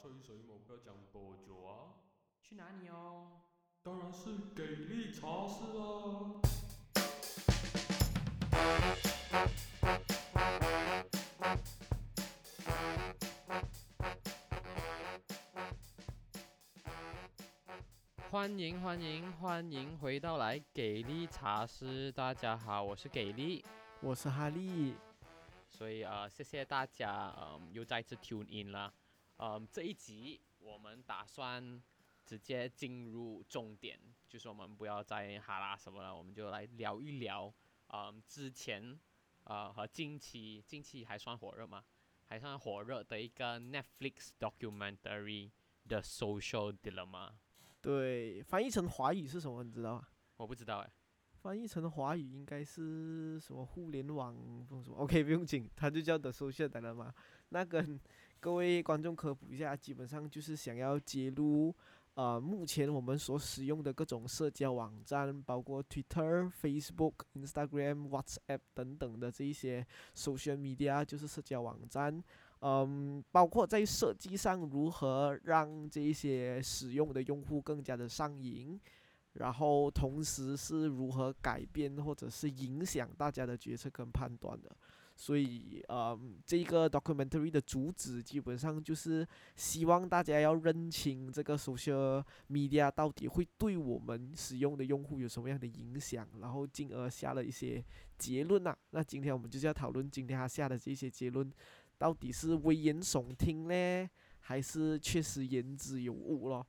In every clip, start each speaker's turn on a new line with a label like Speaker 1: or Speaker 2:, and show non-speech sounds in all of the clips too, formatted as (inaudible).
Speaker 1: 吹水目标讲多久啊？
Speaker 2: 去哪里哦？
Speaker 1: 当然是给力茶室啊！
Speaker 2: 欢迎欢迎欢迎回到来给力茶室，大家好，我是给力，
Speaker 3: 我是哈利。
Speaker 2: 所以呃，谢谢大家，嗯，又再次 tune in 啦。嗯，这一集我们打算直接进入重点，就是我们不要再哈拉什么了，我们就来聊一聊，嗯，之前呃和近期近期还算火热吗？还算火热的一个 Netflix documentary《The Social Dilemma》。
Speaker 3: 对，翻译成华语是什么？你知道吗？
Speaker 2: 我不知道哎。
Speaker 3: 翻译成华语应该是什么互联网什么？OK，不用紧，它就叫 The Social Dilemma。那跟各位观众科普一下，基本上就是想要揭露，呃，目前我们所使用的各种社交网站，包括 Twitter、Facebook、Instagram、WhatsApp 等等的这一些 social media，就是社交网站，嗯，包括在设计上如何让这一些使用的用户更加的上瘾。然后，同时是如何改变或者是影响大家的决策跟判断的。所以，呃，这个 documentary 的主旨基本上就是希望大家要认清这个 social media 到底会对我们使用的用户有什么样的影响，然后进而下了一些结论呐。那今天我们就是要讨论今天他下的这些结论，到底是危言耸听呢，还是确实言之有物咯？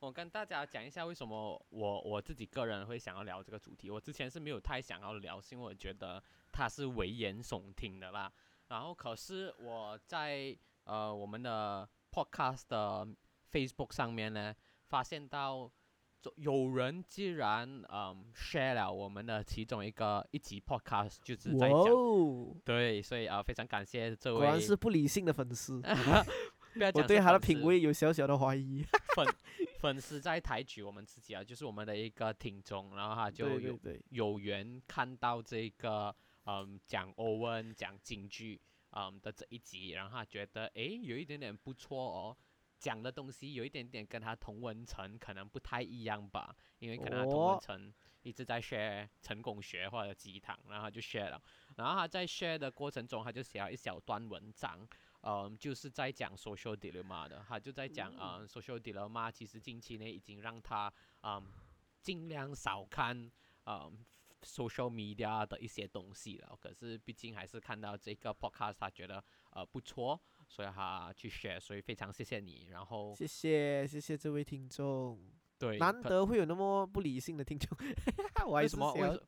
Speaker 2: 我跟大家讲一下为什么我我自己个人会想要聊这个主题。我之前是没有太想要聊，是因为我觉得它是危言耸听的啦。然后可是我在呃我们的 podcast 的 Facebook 上面呢，发现到有人竟然嗯 share 了我们的其中一个一集 podcast，就是在讲对，所以啊非常感谢这位
Speaker 3: 果然是不理性的粉丝。(laughs)
Speaker 2: 我
Speaker 3: 对他的品味有小小的怀疑。(laughs)
Speaker 2: 粉粉丝在抬举我们自己啊，就是我们的一个听众，然后他就有有缘看到这个嗯讲欧文讲京剧嗯的这一集，然后他觉得诶有一点点不错哦，讲的东西有一点点跟他同文层可能不太一样吧，因为可能他同文层一直在 share 成功学或者鸡汤，然后就 share 了，然后他在 share 的过程中，他就写了一小段文章。嗯，就是在讲 social dilemma 的，他就在讲啊，social dilemma 其实近期呢已经让他嗯尽量少看嗯 social media 的一些东西了。可是毕竟还是看到这个 podcast，他觉得呃不错，所以他去 share，所以非常谢谢你。然后
Speaker 3: 谢谢谢谢这位听众，
Speaker 2: 对，
Speaker 3: 难得会有那么不理性的听众，(laughs)
Speaker 2: 为什么为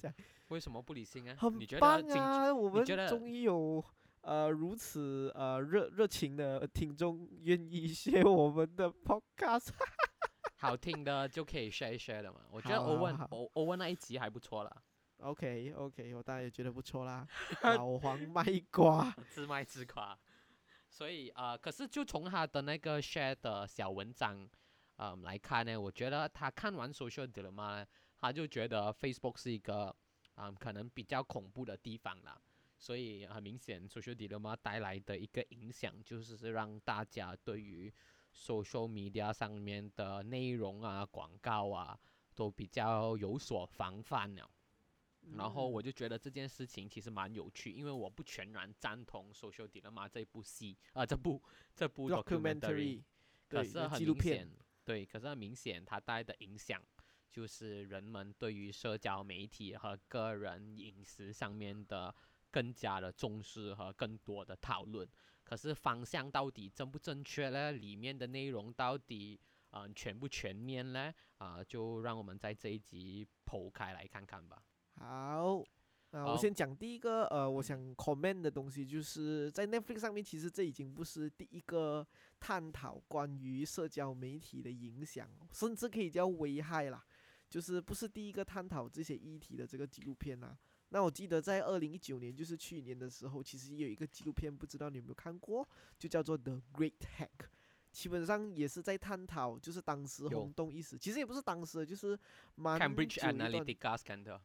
Speaker 2: 为什么不理性啊？
Speaker 3: 很棒啊，我们终于有。呃，如此呃热热情的听众愿意写 (laughs) 我们的 podcast，(laughs)
Speaker 2: 好听的就可以 share share 了嘛。我觉得欧文欧欧文那一集还不错啦。
Speaker 3: OK OK，我当然也觉得不错啦。(laughs) 老黄卖瓜，
Speaker 2: 自卖自夸。所以呃，可是就从他的那个 share 的小文章，嗯来看呢，我觉得他看完 social dilemma，他就觉得 Facebook 是一个嗯可能比较恐怖的地方了。所以很明显，social dilemma 带来的一个影响，就是是让大家对于 social media 上面的内容啊、广告啊，都比较有所防范了。然后我就觉得这件事情其实蛮有趣，因为我不全然赞同 social dilemma 这部戏啊，这部这部 documentary，可是很明显，对，可是很明显它带来的影响，就是人们对于社交媒体和个人隐私上面的。更加的重视和更多的讨论，可是方向到底正不正确呢？里面的内容到底嗯全不全面呢？啊，就让我们在这一集剖开来看看吧。
Speaker 3: 好，那我先讲第一个呃，我想 comment 的东西，就是在 Netflix 上面，其实这已经不是第一个探讨关于社交媒体的影响，甚至可以叫危害啦，就是不是第一个探讨这些议题的这个纪录片啦。那我记得在二零一九年，就是去年的时候，其实也有一个纪录片，不知道你有没有看过，就叫做《The Great Hack》，基本上也是在探讨，就是当时轰动一时，其实也不是当时，就是蛮
Speaker 2: Cambridge Analytica scandal。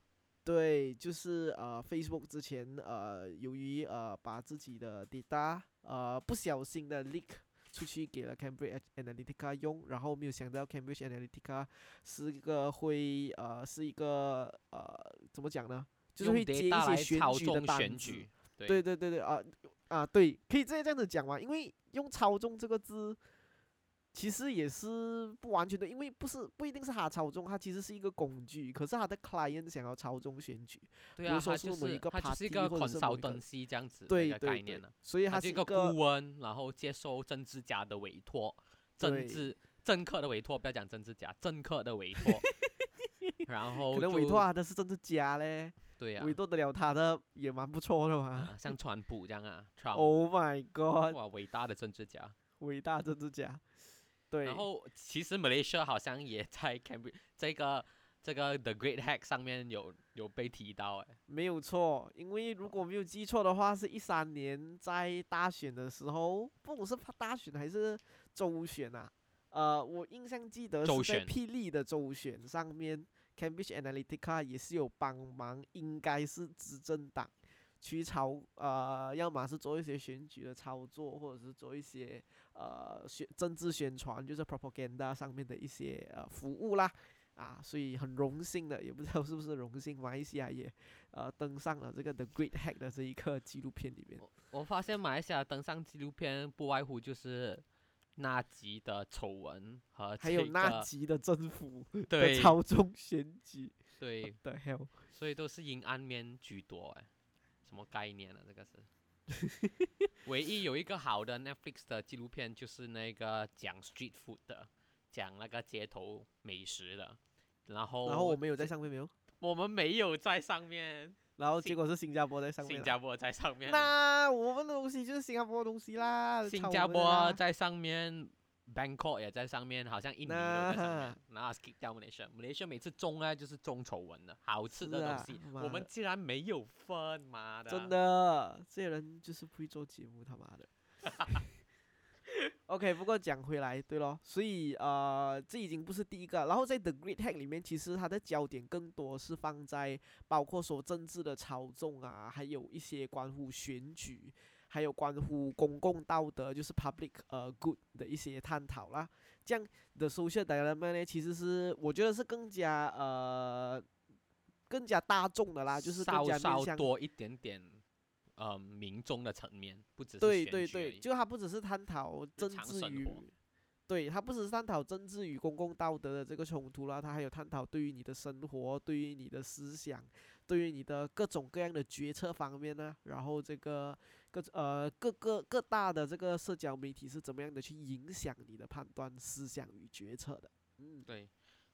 Speaker 3: 对，就是呃，Facebook 之前呃，由于呃把自己的 data 呃不小心的 leak 出去给了 Cambridge Analytica 用，然后没有想到 Cambridge Analytica 是一个会呃是一个呃怎么讲呢？就是
Speaker 2: 用
Speaker 3: 会接一些选
Speaker 2: 操
Speaker 3: 举的
Speaker 2: 纵
Speaker 3: 单子。
Speaker 2: 选举，对
Speaker 3: 对对对对啊啊对，可以这样这样子讲嘛？因为用操纵这个字，其实也是不完全的，因为不是不一定是他操纵，他其实是一个工具，可是他的 client 想要操纵选举，
Speaker 2: 对啊，
Speaker 3: 比如说某一个
Speaker 2: 它就是一
Speaker 3: party
Speaker 2: 个
Speaker 3: 或者是某一个
Speaker 2: consultancy 这样子的
Speaker 3: 对
Speaker 2: 一个概念呢，
Speaker 3: 所以
Speaker 2: 他是一个顾问，然后接受政治家的委托，政治政客的委托，不要讲政治家，政客的委托，(laughs) 然后
Speaker 3: 可能委
Speaker 2: 就
Speaker 3: 托他的是政治家嘞，
Speaker 2: 对呀、
Speaker 3: 委托得了他的也蛮不错的嘛。
Speaker 2: 啊，像川普这样啊，Trump，、(laughs)
Speaker 3: Oh my god，
Speaker 2: 哇，伟大的政治家。
Speaker 3: 伟大政治家，对，
Speaker 2: 然后其实 Malaysia 好像也在 Cambridge 这个这个 The Great Hack 上面有有被提到哎，
Speaker 3: 没有错，因为如果没有记错的话，是一三年在大选的时候，不管是大选还是州选啊？呃，我印象记得是在霹雳的州选上面，Cambridge Analytica 也是有帮忙，应该是执政党去操呃，要么是做一些选举的操作，或者是做一些呃宣政治宣传，就是 propaganda 上面的一些呃服务啦。啊，所以很荣幸的，也不知道是不是荣幸，马来西亚也呃登上了这个 The Great Hack 的这一个纪录片里面。
Speaker 2: 我发现马来西亚登上纪录片不外乎就是纳吉的丑闻和
Speaker 3: 还有
Speaker 2: 这个
Speaker 3: 纳吉的政府的
Speaker 2: 对。
Speaker 3: 操纵选举
Speaker 2: 对，
Speaker 3: 的 hell，
Speaker 2: 所以都是阴暗面居多哎，什么概念呢、这个是。(laughs) 唯一有一个好的 Netflix 的纪录片就是那个讲 street food 的，讲那个街头美食的，然后
Speaker 3: 然后我们有在上面没有？
Speaker 2: 我们没有在上面，
Speaker 3: 然后结果是新加坡在上面啊。
Speaker 2: 新加坡在上面，
Speaker 3: 那我们的东西就是新加坡的东西啦，
Speaker 2: 新加坡在上面，Bangkok 也在上面，好像印尼都在上面
Speaker 3: 那。(laughs)
Speaker 2: 那 skip 掉 Malaysia，Malaysia 每次中呢就是中丑闻的，好吃的东西，
Speaker 3: 妈
Speaker 2: 我们竟然没有分，妈的！
Speaker 3: 真的，这些人就是不会做节目，他妈的。(laughs) OK，不过讲回来，对咯，所以呃，这已经不是第一个。然后在 The Great Hack 里面，其实它的焦点更多是放在包括说政治的操纵啊，还有一些关乎选举，还有关乎公共道德，就是 public 呃 good 的一些探讨啦。这样的 social dilemma 呢，其实是我觉得是更加呃更加大众的啦，就是更
Speaker 2: 稍
Speaker 3: 加面向
Speaker 2: 稍多一点点，呃，民众的层面，不只是
Speaker 3: 对对对，就他不只是探讨政治与，对，他不只是探讨政治与公共道德的这个冲突啦，他还有探讨对于你的生活、对于你的思想、对于你的各种各样的决策方面呢，然后这个各呃各个各大的这个社交媒体是怎么样的去影响你的判断、思想与决策的。嗯，
Speaker 2: 对，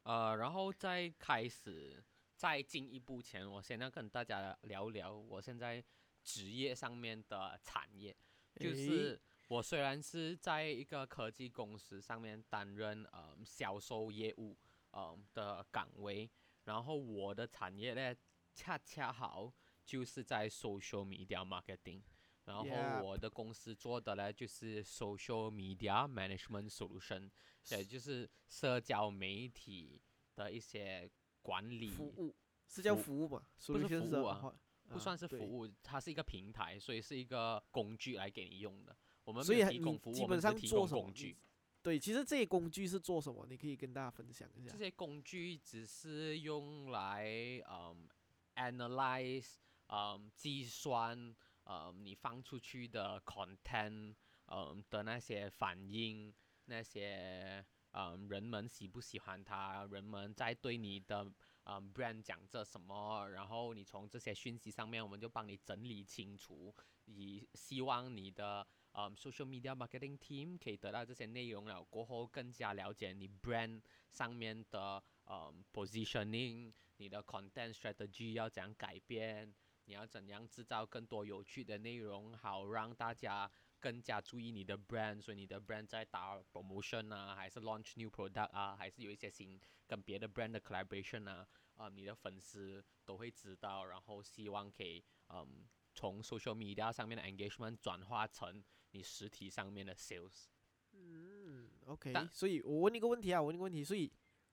Speaker 2: 呃，然后再开始再进一步前，我先要跟大家聊聊我现在职业上面的产业，就是我虽然是在一个科技公司上面担任呃销售业务呃的岗位，然后我的产业呢恰恰好就是在 social media marketing。然后我的公司做的呢就是 social media management solution，也就是社交媒体的一些管理，
Speaker 3: 服务是叫
Speaker 2: 服
Speaker 3: 服务吧？
Speaker 2: 不是服务啊不算是服务，它是一个平台，所以是一个工具来给你用的。我们
Speaker 3: 所以还你
Speaker 2: 没有提供服务，
Speaker 3: 基本上
Speaker 2: 提供工具。
Speaker 3: 对，其实这些工具是做什么？你可以跟大家分享一下
Speaker 2: 这。些工具只是用来嗯 analyze 嗯计算嗯你放出去的 content 嗯的那些反应，那些嗯人们喜不喜欢它，人们在对你的嗯 brand 讲着什么，然后你从这些讯息上面，我们就帮你整理清楚，以希望你的嗯 social media marketing team 可以得到这些内容了过后，更加了解你 brand 上面的嗯 positioning，你的 content strategy 要怎样改变，你要怎样制造更多有趣的内容，好让大家更加注意你的 brand，所以你的 brand 在打 promotion 啊，还是 launch new product 啊，还是有一些新跟别的 brand 的 collaboration 啊，啊、你的粉丝都会知道，然后希望可以嗯从 social media 上面的 engagement 转化成你实体上面的 sales。
Speaker 3: 嗯，OK，所以我问你一个问题啊，我问你一个问题，所以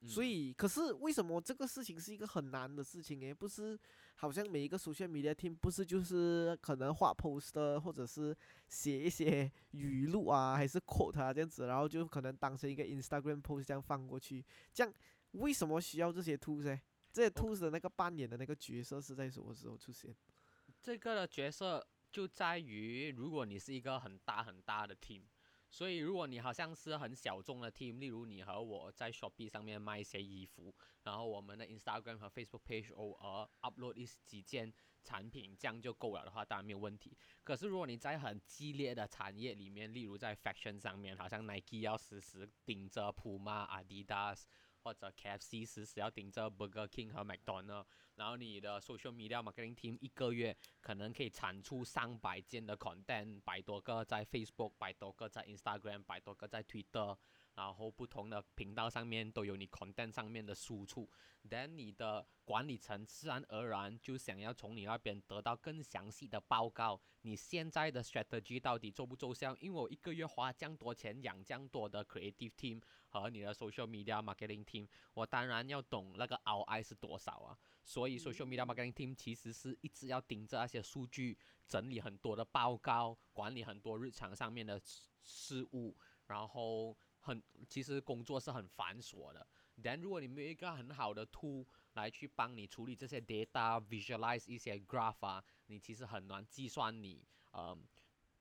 Speaker 3: 所
Speaker 2: 嗯
Speaker 3: 以可是为什么这个事情是一个很难的事情诶？不是好像每一个 social media team 不是就是可能画 poster 或者是写一些语录啊，还是 quote 啊这样子，然后就可能当成一个 Instagram post 这样放过去，这样为什么需要这些 tools 呢？这些 tools 的那个扮演的那个角色是在什么时候出现？
Speaker 2: 这个的角色就在于，如果你是一个很大很大的 team，所以如果你好像是很小众的 team，例如你和我在 Shopee 上面卖一些衣服，然后我们的 Instagram 和 Facebook page 偶尔 upload 一几件产品，这样就够了的话，当然没有问题。可是如果你在很激烈的产业里面，例如在 fashion 上面，好像 Nike 要时时盯着 Puma、Adidas。或者 KFC 时时要盯着 Burger King 和 McDonald，然后你的 social media marketing team 一个月可能可以产出上百件的 content，百多个在 Facebook，百多个在 Instagram，百多个在 Twitter，然后不同的频道上面都有你 content 上面的输出，then 你的管理层自然而然就想要从你那边得到更详细的报告，你现在的 strategy 到底奏不奏效？因为我一个月花这样多钱养这样多的 creative team 和你的 social media marketing team，我当然要懂那个 ROI 是多少啊。所以 social media marketing team 其实是一直要盯着那些数据，整理很多的报告，管理很多日常上面的事事务，然后很其实工作是很繁琐的。但如果你没有一个很好的 tool 来去帮你处理这些 data，visualize 一些 graph 啊，你其实很难计算你呃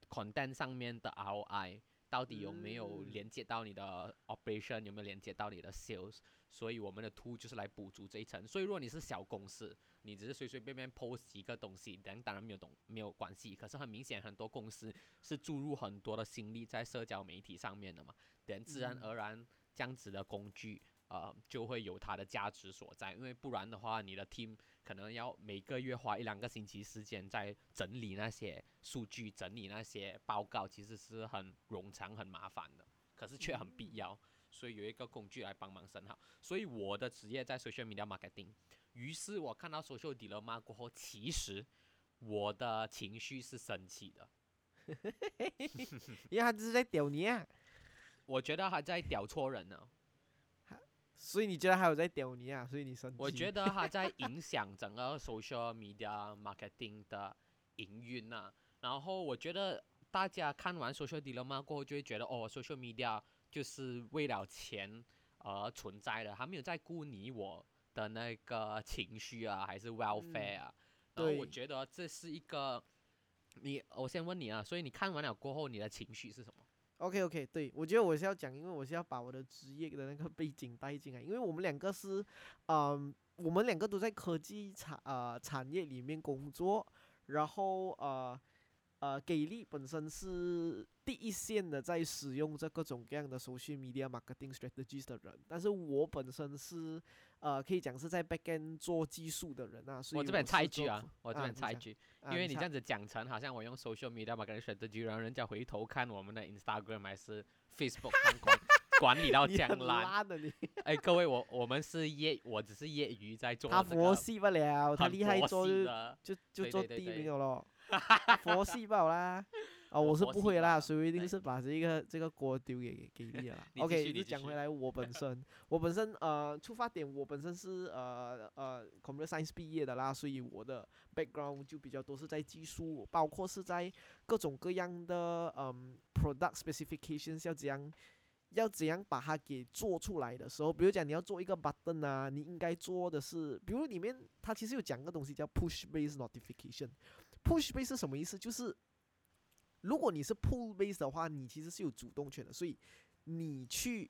Speaker 2: content 上面的 ROI 到底有没有
Speaker 3: 嗯
Speaker 2: 连接到你的 operation，有没有连接到你的 sales。所以我们的 tool 就是来补足这一层。所以如果你是小公司，你只是随随便便 post 一个东西，人当然没有懂没有关系。可是很明显，很多公司是注入很多的心力在社交媒体上面的嘛，等自然
Speaker 3: 嗯
Speaker 2: 而然这样子的工具，呃，就会有它的价值所在。因为不然的话，你的 team 可能要每个月花一两个星期时间在整理那些数据、整理那些报告，其实是很冗长、很麻烦的，可是却很必要。所以有一个工具来帮忙生好。所以我的职业在 social media marketing。于是我看到 social dilemma 过后，其实我的情绪是生气的。(laughs)
Speaker 3: 因为他只是在屌你啊，
Speaker 2: 我觉得他在屌错人呢，
Speaker 3: 所以你觉得还有在屌你啊，所以你生气。
Speaker 2: 我觉得他在影响整个 social media marketing 的营运啊。然后我觉得大家看完 social dilemma 过后，就会觉得哦，social media 就是为了钱而存在的，他没有在顾你我的那个情绪啊，还是 welfare 啊。然后我觉得这是一个，你我先问你啊，所以你看完了过后，你的情绪是什么？
Speaker 3: OK OK，对我觉得我是要讲，因为我是要把我的职业的那个背景带进来，因为我们两个是，嗯，我们两个都在科技产啊产业里面工作，然后啊呃，给力本身是第一线的在使用这各种各样的 social media marketing strategies 的人，但是我本身是呃可以讲是在 backend 做技术的人啊，所以
Speaker 2: 我这边
Speaker 3: 是
Speaker 2: 插一句啊，我这边插一句，
Speaker 3: 啊
Speaker 2: 因为你这样子讲成好像我用 social media marketing strategy，然后人家回头看我们的 Instagram 还是 Facebook 看管管理到
Speaker 3: 你很
Speaker 2: 这样烂。
Speaker 3: 烂的你，
Speaker 2: 哎，各位，我我们是业，我只是业余在做
Speaker 3: 他
Speaker 2: 这个
Speaker 3: 佛系不了，他厉害
Speaker 2: 佛
Speaker 3: 做就。就就做第一名了咯，佛系不好啦。啊，我是不会啦，所以一定是把这个这个锅丢给给你了啦。(laughs)
Speaker 2: 你
Speaker 3: OK，就讲回来，我本身我本身呃出发点，我本身是呃呃 computer science 毕业的啦，所以我的 background 就比较多是在技术，包括是在各种各样的嗯 product specifications 要怎样。要怎样把它给做出来的时候，比如讲你要做一个 button 啊，你应该做的是，比如里面它其实有讲个东西叫 push base notification。Push base 是什么意思？就是如果你是 pull base 的话，你其实是有主动权的，所以你去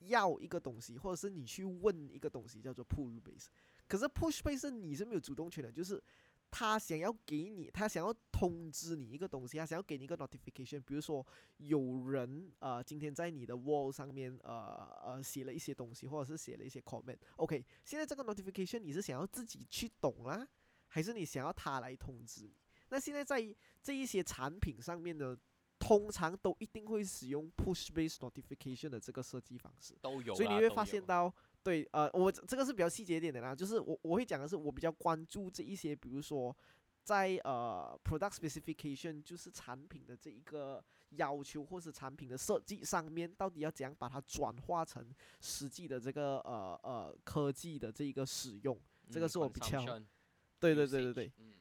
Speaker 3: 要一个东西，或者是你去问一个东西，叫做 pull base。可是 push base 是你是没有主动权的，就是他想要给你，他想要通知你一个东西，他想要给你一个 notification，比如说有人呃今天在你的 wall 上面呃呃写了一些东西，或者是写了一些 comment。OK，现在这个 notification 你是想要自己去懂啦，还是你想要他来通知你？那现在在这一些产品上面呢，通常都一定会使用 push based notification 的这个设计方式。
Speaker 2: 都有，
Speaker 3: 所以你会发现到，对，呃，我这这个是比较细节一点的啦，就是我我会讲的是，我比较关注这一些，比如说在呃 product specification 就是产品的这一个要求或是产品的设计上面，到底要怎样把它转化成实际的这个呃呃科技的这一个使用？这个
Speaker 2: 嗯
Speaker 3: 是我比较对对对对对，
Speaker 2: 嗯，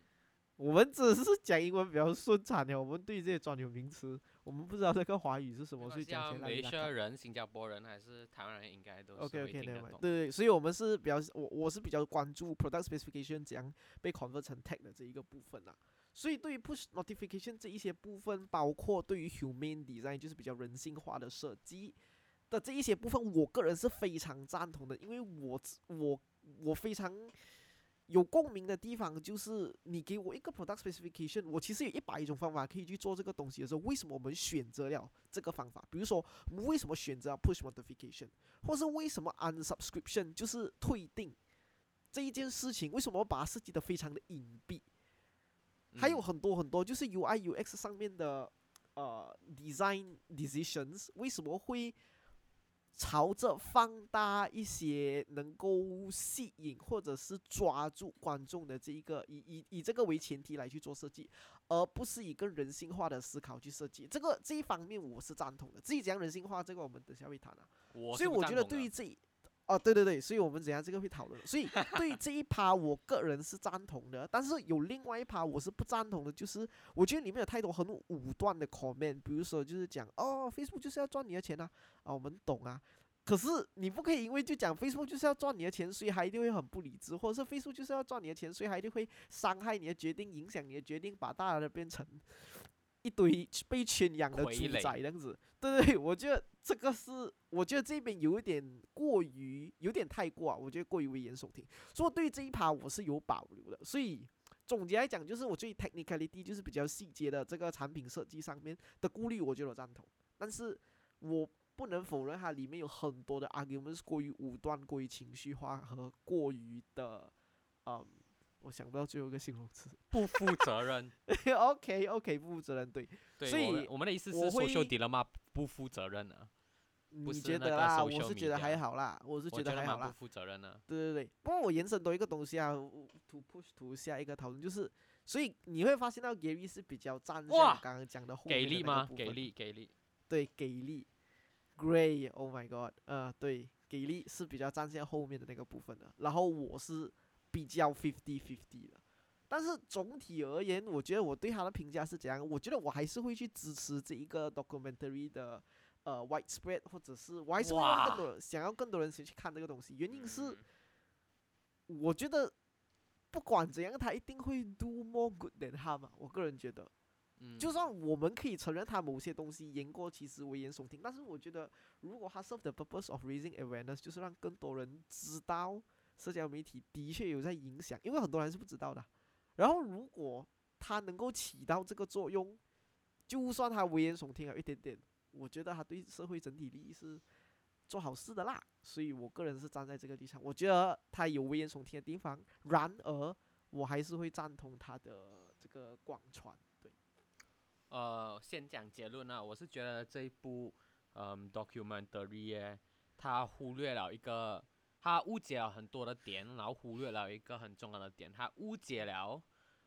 Speaker 3: 我们只是讲英文比较顺畅的，我们对这些专有名词，我们不知道这个华语是什么，所以讲起来
Speaker 2: 人、新加坡人还是台湾人，应该都是
Speaker 3: OK
Speaker 2: 会
Speaker 3: OK，
Speaker 2: 听得懂。
Speaker 3: 对对，所以我们是比较我我是比较关注 product specification 怎样被 convert 成 tag 的这一个部分啦。所以对于 push notification 这一些部分，包括对于 humane design 就是比较人性化的设计的这一些部分，我个人是非常赞同的，因为我我我非常。有共鸣的地方就是你给我一个 product specification，我其实有一百种方法可以去做这个东西的时候，为什么我们选择了这个方法？比如说，为什么选择 push notification，或是为什么 unsubscription 就是退订这一件事情，为什么把它设计的非常的隐蔽？还有很多很多，就是 UI UX 上面的呃 design decisions 为什么会朝着放大一些能够吸引或者是抓住观众的这一个以以以这个为前提来去做设计，而不是一个人性化的思考去设计。这个这一方面我是赞同的。至于怎样人性化，这个我们等下会谈啊。所以我觉得对于这一，哦，对对对，所以我们等一下这个会讨论。所以 (laughs) 对这一趴，我个人是赞同的，但是有另外一趴我是不赞同的，就是我觉得里面有太多很武断的 comment，比如说就是讲哦，Facebook 就是要赚你的钱啊，啊，我们懂啊。可是你不可以因为就讲 Facebook 就是要赚你的钱，所以他一定会很不理智，或者是 Facebook 就是要赚你的钱，所以他一定会伤害你的决定，影响你的决定，把大家的变成一堆被圈养的猪仔这样子。对对，我觉得这个是，我觉得这边有一点过于，有点太过啊，我觉得过于危言耸听。所以对于这一趴我是有保留的。所以总结来讲，就是我对 technicality 就是比较细节的这个产品设计上面的顾虑，我觉得我赞同。但是我不能否认它里面有很多的 arguments 过于武断、过于情绪化和过于的，嗯，我想不到最后一个形容词。(laughs)
Speaker 2: 不负责任。(laughs)
Speaker 3: OK OK，不负责任，对。
Speaker 2: 对，
Speaker 3: 所以
Speaker 2: 我们的意思是
Speaker 3: 我会
Speaker 2: social dilemma 不负责任啊，
Speaker 3: 你觉得啦？我是觉得还好啦，我是觉得还好啦
Speaker 2: 不。负责任啊。
Speaker 3: 对对对，不过我延伸多一个东西啊，to push to 下一个讨论，就是，所以你会发现到 Gary 是比较站向
Speaker 2: 哇
Speaker 3: 刚刚讲的后
Speaker 2: 给
Speaker 3: 面的
Speaker 2: 力吗？给力给力。
Speaker 3: 对，给力，Gray，Oh my God，呃，对，给力是比较站向后面的那个部分的，然后我是比较 fifty fifty 了，但是总体而言，我觉得我对他的评价是怎样？我觉得我还是会去支持这一个 documentary 的呃 widespread，或者是我还是会让更
Speaker 2: 哇
Speaker 3: 多人想要更多人去看这个东西，原因是。
Speaker 2: 嗯
Speaker 3: 我觉得不管怎样，他一定会 do more good than harm 嘛。我个人觉得，
Speaker 2: 嗯
Speaker 3: 就算我们可以承认他某些东西言过其实、危言耸听，但是我觉得，如果他 serve the purpose of raising awareness，就是让更多人知道社交媒体的确有在影响，因为很多人是不知道的。然后，如果他能够起到这个作用，就算他危言耸听了一点点，我觉得他对社会整体利益是做好事的啦。所以我个人是站在这个立场，我觉得他有危言耸听的地方，然而我还是会赞同他的这个广传。对，
Speaker 2: 呃，先讲结论啊，我是觉得这一部嗯 documentary，它忽略了一个，他误解了很多的点，然后忽略了一个很重要的点，他误解了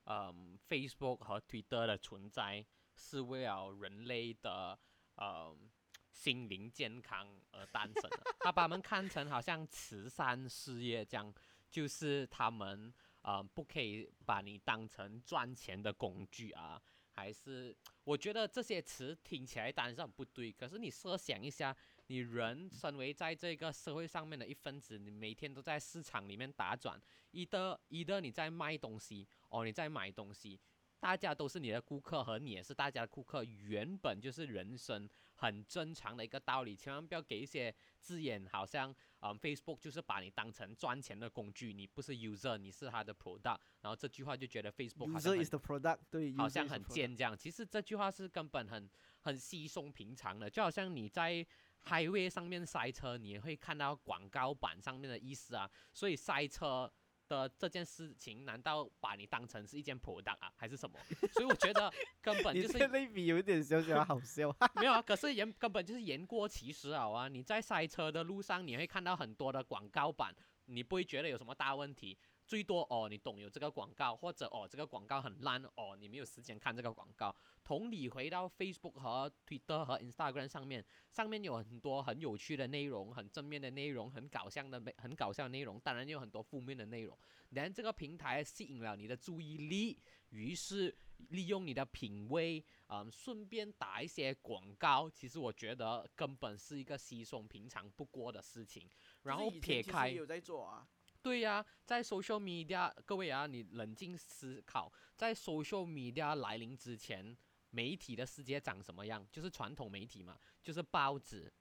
Speaker 2: 嗯 Facebook 和 Twitter 的存在是为了人类的嗯心灵健康而诞生的，他把他们看成好像慈善事业这样，就是他们呃不可以把你当成赚钱的工具啊。还是我觉得这些词听起来当然是很不对，可是你设想一下，你人身为在这个社会上面的一份子，你每天都在市场里面打转，一的一的你在卖东西，哦你在买东西，大家都是你的顾客，和你也是大家的顾客，原本就是人生很正常的一个道理，千万不要给一些字眼，好像嗯 Facebook 就是把你当成赚钱的工具，你不是 user，你是他的 product，然后这句话就觉得 Facebook 好像
Speaker 3: user is the product，对，
Speaker 2: 好像很贱这样。其实这句话是根本很很稀松平常的，就好像你在 highway 上面塞车，你也会看到广告板上面的意思啊。所以塞车的这件事情，难道把你当成是一件 product 啊，还是什么？(laughs) 所以我觉得根本就是
Speaker 3: 这个类比有一点小小好笑。(laughs)
Speaker 2: 没有啊，可是言根本就是言过其实了啊！你在塞车的路上，你会看到很多的广告板，你不会觉得有什么大问题。最多哦，你懂有这个广告，或者哦这个广告很烂哦，你没有时间看这个广告。同理，回到 Facebook 和 Twitter 和 Instagram 上面，上面有很多很有趣的内容，很正面的内容，很搞笑的很搞笑的内容，当然有很多负面的内容。然这个平台吸引了你的注意力，于是利用你的品味，嗯，顺便打一些广告。其实我觉得根本是一个稀松平常不过的事情。然后撇开
Speaker 3: 有在做啊。
Speaker 2: 对呀，在 social media，各位啊，你冷静思考，在 social media 来临之前，媒体的世界长什么样？就是传统媒体嘛，就是报纸、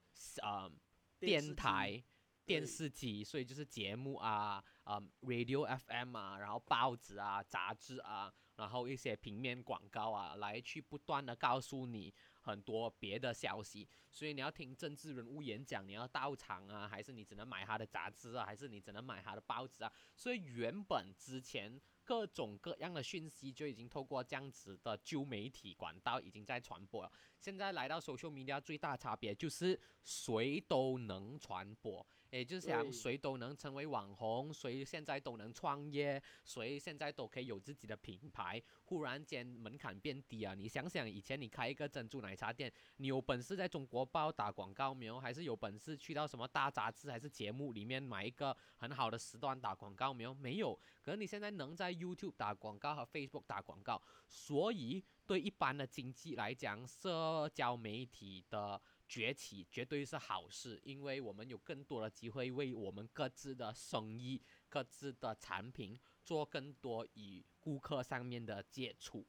Speaker 2: 呃，电台、电视机，所以就是节目啊，呃，radio FM 啊，然后报纸啊、杂志啊，然后一些平面广告啊，来去不断的告诉你。很多别的消息，所以你要听政治人物演讲，你要到场啊，还是你只能买他的杂志啊，还是你只能买他的报纸啊？所以原本之前各种各样的讯息就已经透过这样子的旧媒体管道已经在传播了。现在来到 social media 最大差别就是谁都能传播。也就是想，谁都能成为网红，谁现在都能创业，谁现在都可以有自己的品牌。忽然间门槛变低啊！你想想，以前你开一个珍珠奶茶店，你有本事在中国报打广告没有？还是有本事去到什么大杂志还是节目里面买一个很好的时段打广告没有？没有。可是你现在能在 YouTube 打广告和 Facebook 打广告，所以对一般的经济来讲，社交媒体的。崛起绝对是好事，因为我们有更多的机会为我们各自的生意、各自的产品做更多与顾客上面的接触。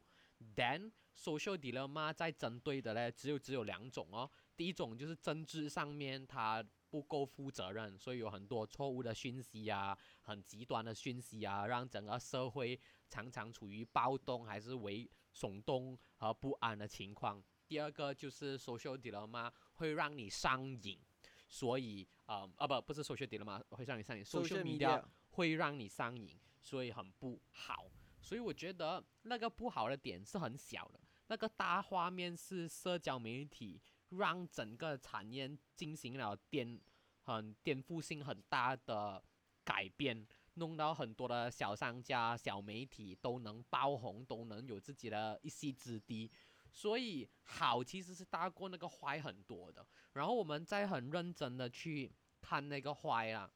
Speaker 2: Then social dilemma 在针对的呢，只有只有两种哦。第一种就是政治上面它不够负责任，所以有很多错误的讯息啊，很极端的讯息啊，让整个社会常常处于暴动还是为耸动和不安的情况。第二个就是 social dilemma 会让你上瘾，所以啊啊不不是 social dilemma 会让你上瘾，social media 会让你上瘾，所以很不好。所以我觉得那个不好的点是很小的，那个大画面是社交媒体让整个产业进行了颠很颠覆性很大的改变，弄到很多的小商家、小媒体都能爆红，都能有自己的一席之地。所以好其实是大过那个坏很多的，然后我们再很认真的去看那个坏啊，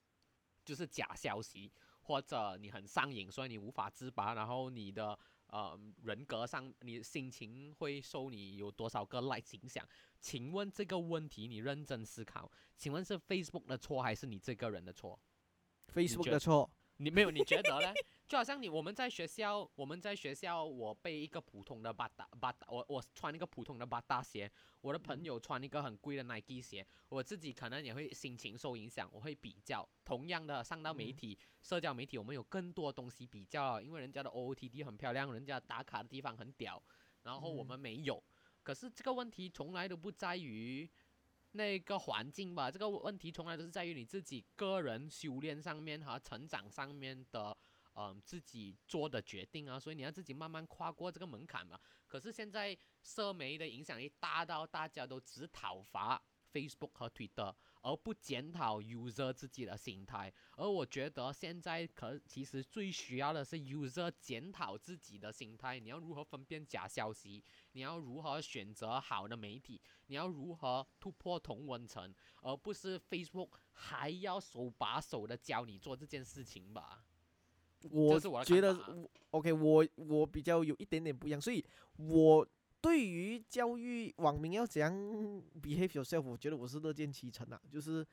Speaker 2: 就是假消息或者你很上瘾，所以你无法自拔，然后你的呃人格上，你心情会受你有多少个 like 影响？请问这个问题你认真思考，请问是 Facebook 的错还是你这个人的错
Speaker 3: ？Facebook 的错。
Speaker 2: 你没有？你觉得呢？就好像你我们在学校，我们在学校，我背一个普通的八大八大，我我穿一个普通的八大鞋，我的朋友穿一个很贵的 Nike 鞋，我自己可能也会心情受影响，我会比较。同样的，上到媒体、社交媒体，我们有更多东西比较，因为人家的 OOTD 很漂亮，人家打卡的地方很屌，然后我们没有。可是这个问题从来都不在于。那个环境吧，这个问题从来都是在于你自己个人修炼上面和成长上面的，嗯，自己做的决定啊，所以你要自己慢慢跨过这个门槛嘛。可是现在社媒的影响力大到大家都只讨伐。Facebook 和 Twitter，而不检讨 user 自己的心态。而我觉得现在可其实最需要的是 user 检讨自己的心态。你要如何分辨假消息？你要如何选择好的媒体？你要如何突破同温层？而不是 Facebook 还要手把手的教你做这件事情吧？
Speaker 3: 我觉得我，OK，我我比较有一点点不一样，所以我。对于教育网民要怎样 behave yourself，我觉得我是乐见其成啊。就是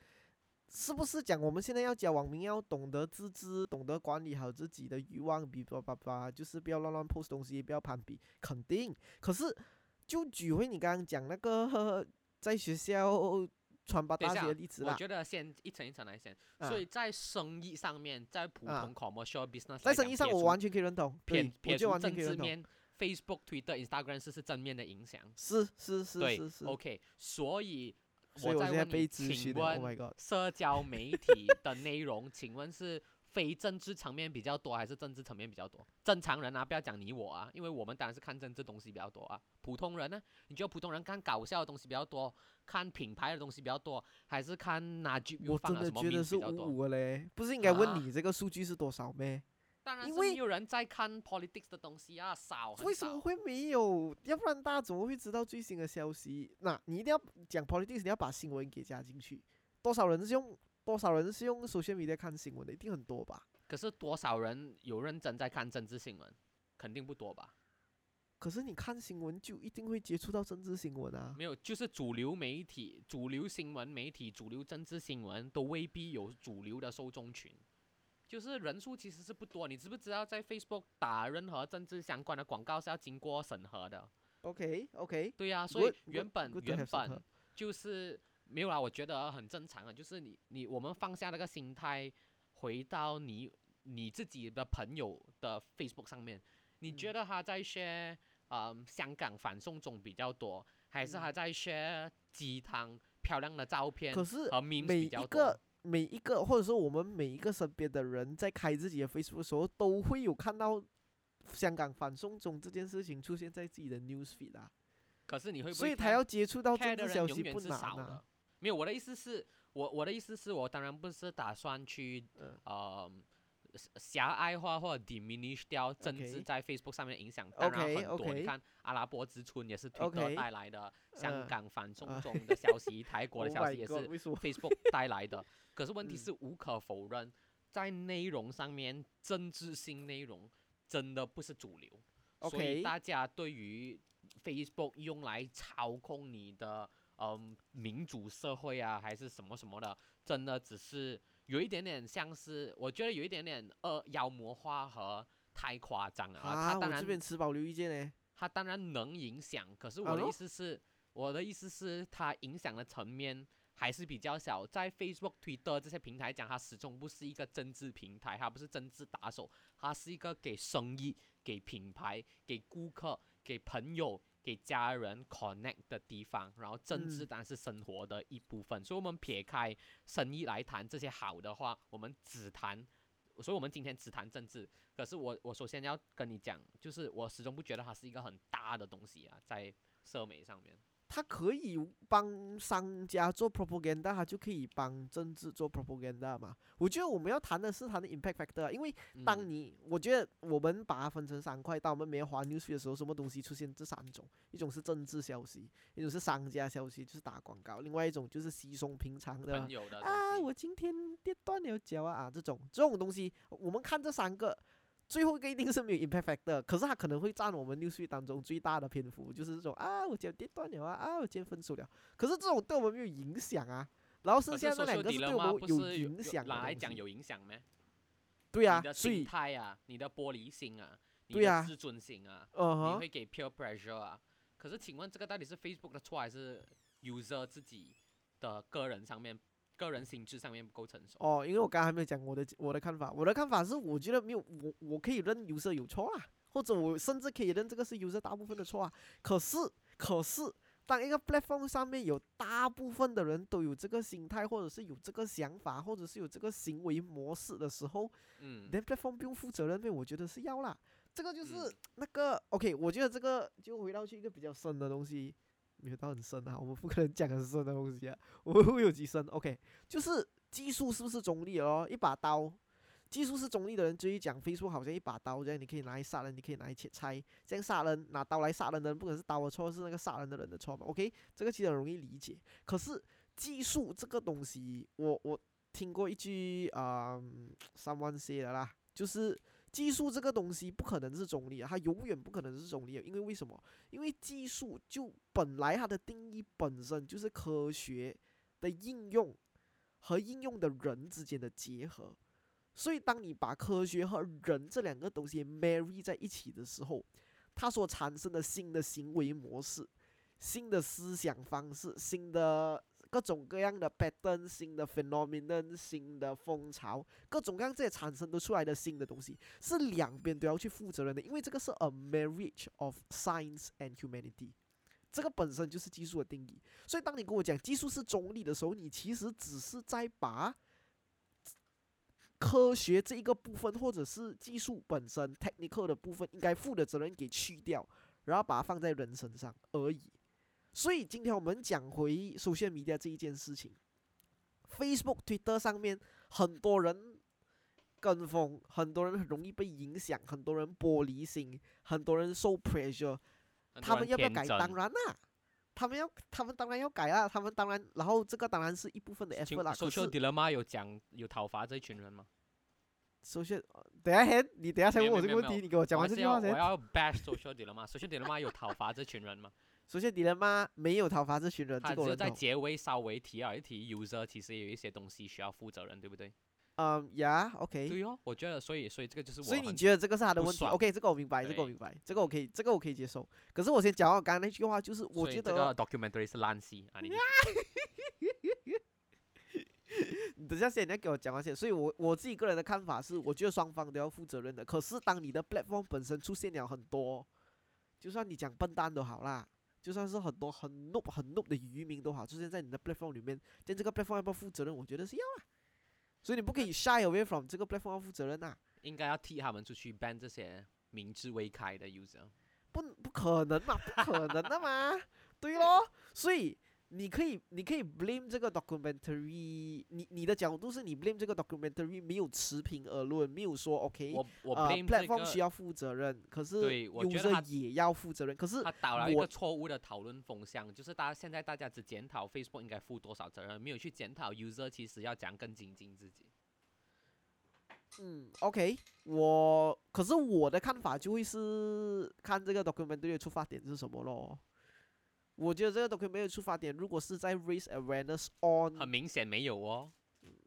Speaker 3: 是不是讲我们现在要教网民要懂得自知，懂得管理好自己的欲望，比如叭叭，就是不要乱乱 post 东西，不要攀比，肯定。可是就举回你刚刚讲那个 (laughs) 在学校穿八大学的例子
Speaker 2: 啦。我觉得先一层一层来先。所以在生意上面，在普通 commercial business，
Speaker 3: 在生意上我完全可以认同，
Speaker 2: 偏偏
Speaker 3: 就完全
Speaker 2: 可以认同。Facebook、Twitter、Instagram 是是正面的影响，
Speaker 3: 是是是
Speaker 2: 对
Speaker 3: 是
Speaker 2: OK，所以
Speaker 3: 我
Speaker 2: 在问你，
Speaker 3: 请
Speaker 2: 问社交媒体的内容，(laughs) 请问是非政治层面比较多，还是政治层面比较多？正常人啊，不要讲你我啊，因为我们当然是看政治东西比较多啊。普通人呢？你觉得普通人看搞笑的东西比较多，看品牌的东西比较多，还是看哪句？
Speaker 3: 我真的觉得是五五嘞，不是应该问你这个数据是多少咩？
Speaker 2: 当然
Speaker 3: 因为
Speaker 2: 是没有人在看 politics 的东西啊，少很少。
Speaker 3: 为什么会没有？要不然大家怎么会知道最新的消息？那你一定要讲 politics，你要把新闻给加进去。多少人是用多少人是用 social media 看新闻的？一定很多吧？
Speaker 2: 可是多少人有认真在看政治新闻？肯定不多吧？
Speaker 3: 可是你看新闻就一定会接触到政治新闻啊。
Speaker 2: 没有，就是主流媒体、主流新闻媒体、主流政治新闻都未必有主流的受众群，就是人数其实是不多。你知不知道在 Facebook 打任何政治相关的广告是要经过审核的
Speaker 3: ？OK OK，
Speaker 2: 对呀、所以原本原本就是没有啦，我觉得很正常啊，就是你你我们放下那个心态，回到你你自己的朋友的 Facebook 上面，你觉
Speaker 3: 嗯
Speaker 2: 得他在 share 嗯香港反送中比较多，还是他
Speaker 3: 嗯
Speaker 2: 在 share 鸡汤漂亮的照片
Speaker 3: 可是每一个？每一个，或者说我们每一个身边的人，在开自己的 Facebook 的时候，都会有看到香港反送中这件事情出现在自己的 news feed 啊。
Speaker 2: 可是你会不会
Speaker 3: 所以他要接触到政治消息不难啊。。
Speaker 2: 没有，我的意思是，我我的意思是我当然不是打算去
Speaker 3: 嗯。
Speaker 2: 呃狭隘化或者 diminish 掉政治
Speaker 3: OK
Speaker 2: 在 Facebook 上面的影响。当然
Speaker 3: OK，
Speaker 2: 很多。
Speaker 3: OK
Speaker 2: 你看阿拉伯之春也是推
Speaker 3: OK
Speaker 2: 特带来的，香
Speaker 3: 嗯
Speaker 2: 港反送
Speaker 3: 啊
Speaker 2: 中的消息，(laughs) 泰国的
Speaker 3: Oh
Speaker 2: 消
Speaker 3: my
Speaker 2: 息也
Speaker 3: God，
Speaker 2: 是
Speaker 3: 为什么
Speaker 2: ？Facebook 带来的。(laughs) 可是问题
Speaker 3: 嗯。
Speaker 2: 是无可否认，在内容上面，政治性内容真的不是主流。所以
Speaker 3: OK
Speaker 2: 大家对于 Facebook 用来操控你的嗯民主社会啊，还是什么什么的，真的只是有一点点像是，我觉得有一点点呃妖魔化和太夸张了。
Speaker 3: 啊，
Speaker 2: 他当然
Speaker 3: 我这边持保留意见呢。
Speaker 2: 他当然能影响，可是我的意思是，我的意思是它影响的层面还是比较小。在 Facebook、Twitter 这些平台讲，它始终不是一个政治平台，它不是政治打手，它是一个给生意、给品牌、给顾客、给朋友、给家人 connect 的地方。然后政治
Speaker 3: 嗯
Speaker 2: 当然是生活的一部分，所以我们撇开生意来谈这些好的话，我们只谈。所以我们今天只谈政治，可是我我首先要跟你讲，就是我始终不觉得它是一个很大的东西啊，在社媒上面。
Speaker 3: 他可以帮商家做 propaganda，他就可以帮政治做 propaganda 嘛。我觉得我们要谈的是它的 impact factor，啊因为当
Speaker 2: 嗯
Speaker 3: 你，我觉得我们把它分成三块，当我们每天滑 news 的时候，什么东西出现这三种，一种是政治消息，一种是商家消息，就是打广告，另外一种就是稀松平常的
Speaker 2: 的
Speaker 3: 啊，我今天跌断了脚啊啊，这种这种东西，我们看这三个，最后一个一定是没有 impact factor，可是它可能会占我们 newsfeed 当中最大的篇幅，就是这种啊，我今天跌断了啊，啊，我今天分手了，可是这种对我们没有影响啊，然后剩下那两个是对我们有影响的
Speaker 2: 拿来讲有影响咩？
Speaker 3: 对啊
Speaker 2: 你，的心态啊，你的玻璃心啊，你的自尊心啊，你会给 peer pressure 啊。可是请问这个到底是 Facebook 的错，还是 user 自己的个人上面、个人心智上面不够成熟？
Speaker 3: 哦，因为我刚刚还没有讲我的我的看法，我的看法是，我觉得没有我我可以认 user 有错啊，或者我甚至可以认这个是 user 大部分的错啊。可是可是，当一个 platform 上面有大部分的人都有这个心态，或者是有这个想法，或者是有这个行为模式的时候，
Speaker 2: 嗯，
Speaker 3: 连 platform 不用负责任呗，我觉得是要啦。这个就是
Speaker 2: 嗯
Speaker 3: 那个、OK，我觉得这个就回到去一个比较深的东西，没有到很深啊，我们不可能讲很深的东西啊，(laughs) 我们会有几深？OK，就是技术是不是中立哦？一把刀，技术是中立的人就一讲飞术好像一把刀这样，你可以拿来杀人，你可以拿来切拆，这样杀人拿刀来杀人的人，不可能是刀的错，是那个杀人的人的错嘛？OK，这个其实很容易理解。可是技术这个东西，我我听过一句啊、嗯、，someone say 的啦，就是技术这个东西不可能是中立的，它永远不可能是中立的，因为为什么？因为技术就本来它的定义本身就是科学的应用和应用的人之间的结合，所以当你把科学和人这两个东西 marry 在一起的时候，它所产生的新的行为模式、新的思想方式、新的各种各样的 pattern、新的 phenomenon、新的风潮，各种各样这些产生得出来的新的东西，是两边都要去负责任的，因为这个是 a marriage of science and humanity。这个本身就是技术的定义，所以当你跟我讲技术是中立的时候，你其实只是在把科学这一个部分，或者是技术本身 technical 的部分应该负的责任给去掉，然后把它放在人身上而已。所以今天我们讲回 social media 这一件事情，Facebook、Twitter 上面很多人跟风，很多人很容易被影响，很多人玻璃心，很多人受 pressure，他们要不要改？当然啦，他们要，他们当然要改啊，他们当然，然后这个当然是一部分的 effort 啦。
Speaker 2: social dilemma 有讲有讨伐这群人吗
Speaker 3: ？social，等下先，你等下才问我这个问题，你给我讲完这句话先
Speaker 2: 我。要 bash social dilemma，social dilemma 有讨伐这群人吗？
Speaker 3: Social dilemma 没有讨伐这群人，
Speaker 2: 他只是在。结尾稍微提了一提 user，其实有一些东西需要负责任，对不对？
Speaker 3: 嗯，Yeah，OK。
Speaker 2: 对哦，我觉得，所以所以这个就是我
Speaker 3: 所以你觉得这个是他的问题？OK，这个我明白，这个我明白，这个我可以，这个我可以接受。可是我先讲到刚刚那句话，就是我觉
Speaker 2: 得这个
Speaker 3: 得
Speaker 2: ，documentary 是烂戏啊！你
Speaker 3: 你 (laughs) 等一下先，你要给我讲完先。所以我我自己个人的看法是，我觉得双方都要负责任的。可是当你的 platform 本身出现了很多，就算你讲笨蛋都好啦，就算是很多很 noob 很 noob 的渔民都好，出现在你的 platform 里面，但这个 platform 要不要负责任？我觉得是要啊。所以你不可以 shy away from 这个 platform 要负责任呐、
Speaker 2: 应该要替他们出去 ban 这些明知未开的 user。
Speaker 3: 不不可能嘛，不可能的嘛，对咯，所以你可以你可以 blame 这个 documentary，你你的角度是你 blame 这个 documentary 没有持平而论，没有说 OK，
Speaker 2: 我我
Speaker 3: 呃
Speaker 2: blame 这
Speaker 3: platform 需，要负责任，可是
Speaker 2: 对我觉得他
Speaker 3: user 也要负责任，可是
Speaker 2: 他导了一
Speaker 3: 我
Speaker 2: 个错误的讨论风向，就是大家现在大家只检讨 Facebook 应该负多少责任，没有去检讨 user 其实要怎样更精进自己。
Speaker 3: 嗯，OK，我可是我的看法就会是看这个 documentary 的出发点是什么咯。我觉得这个 documentary 出发点如果是在 raise awareness on
Speaker 2: 很明显没有哦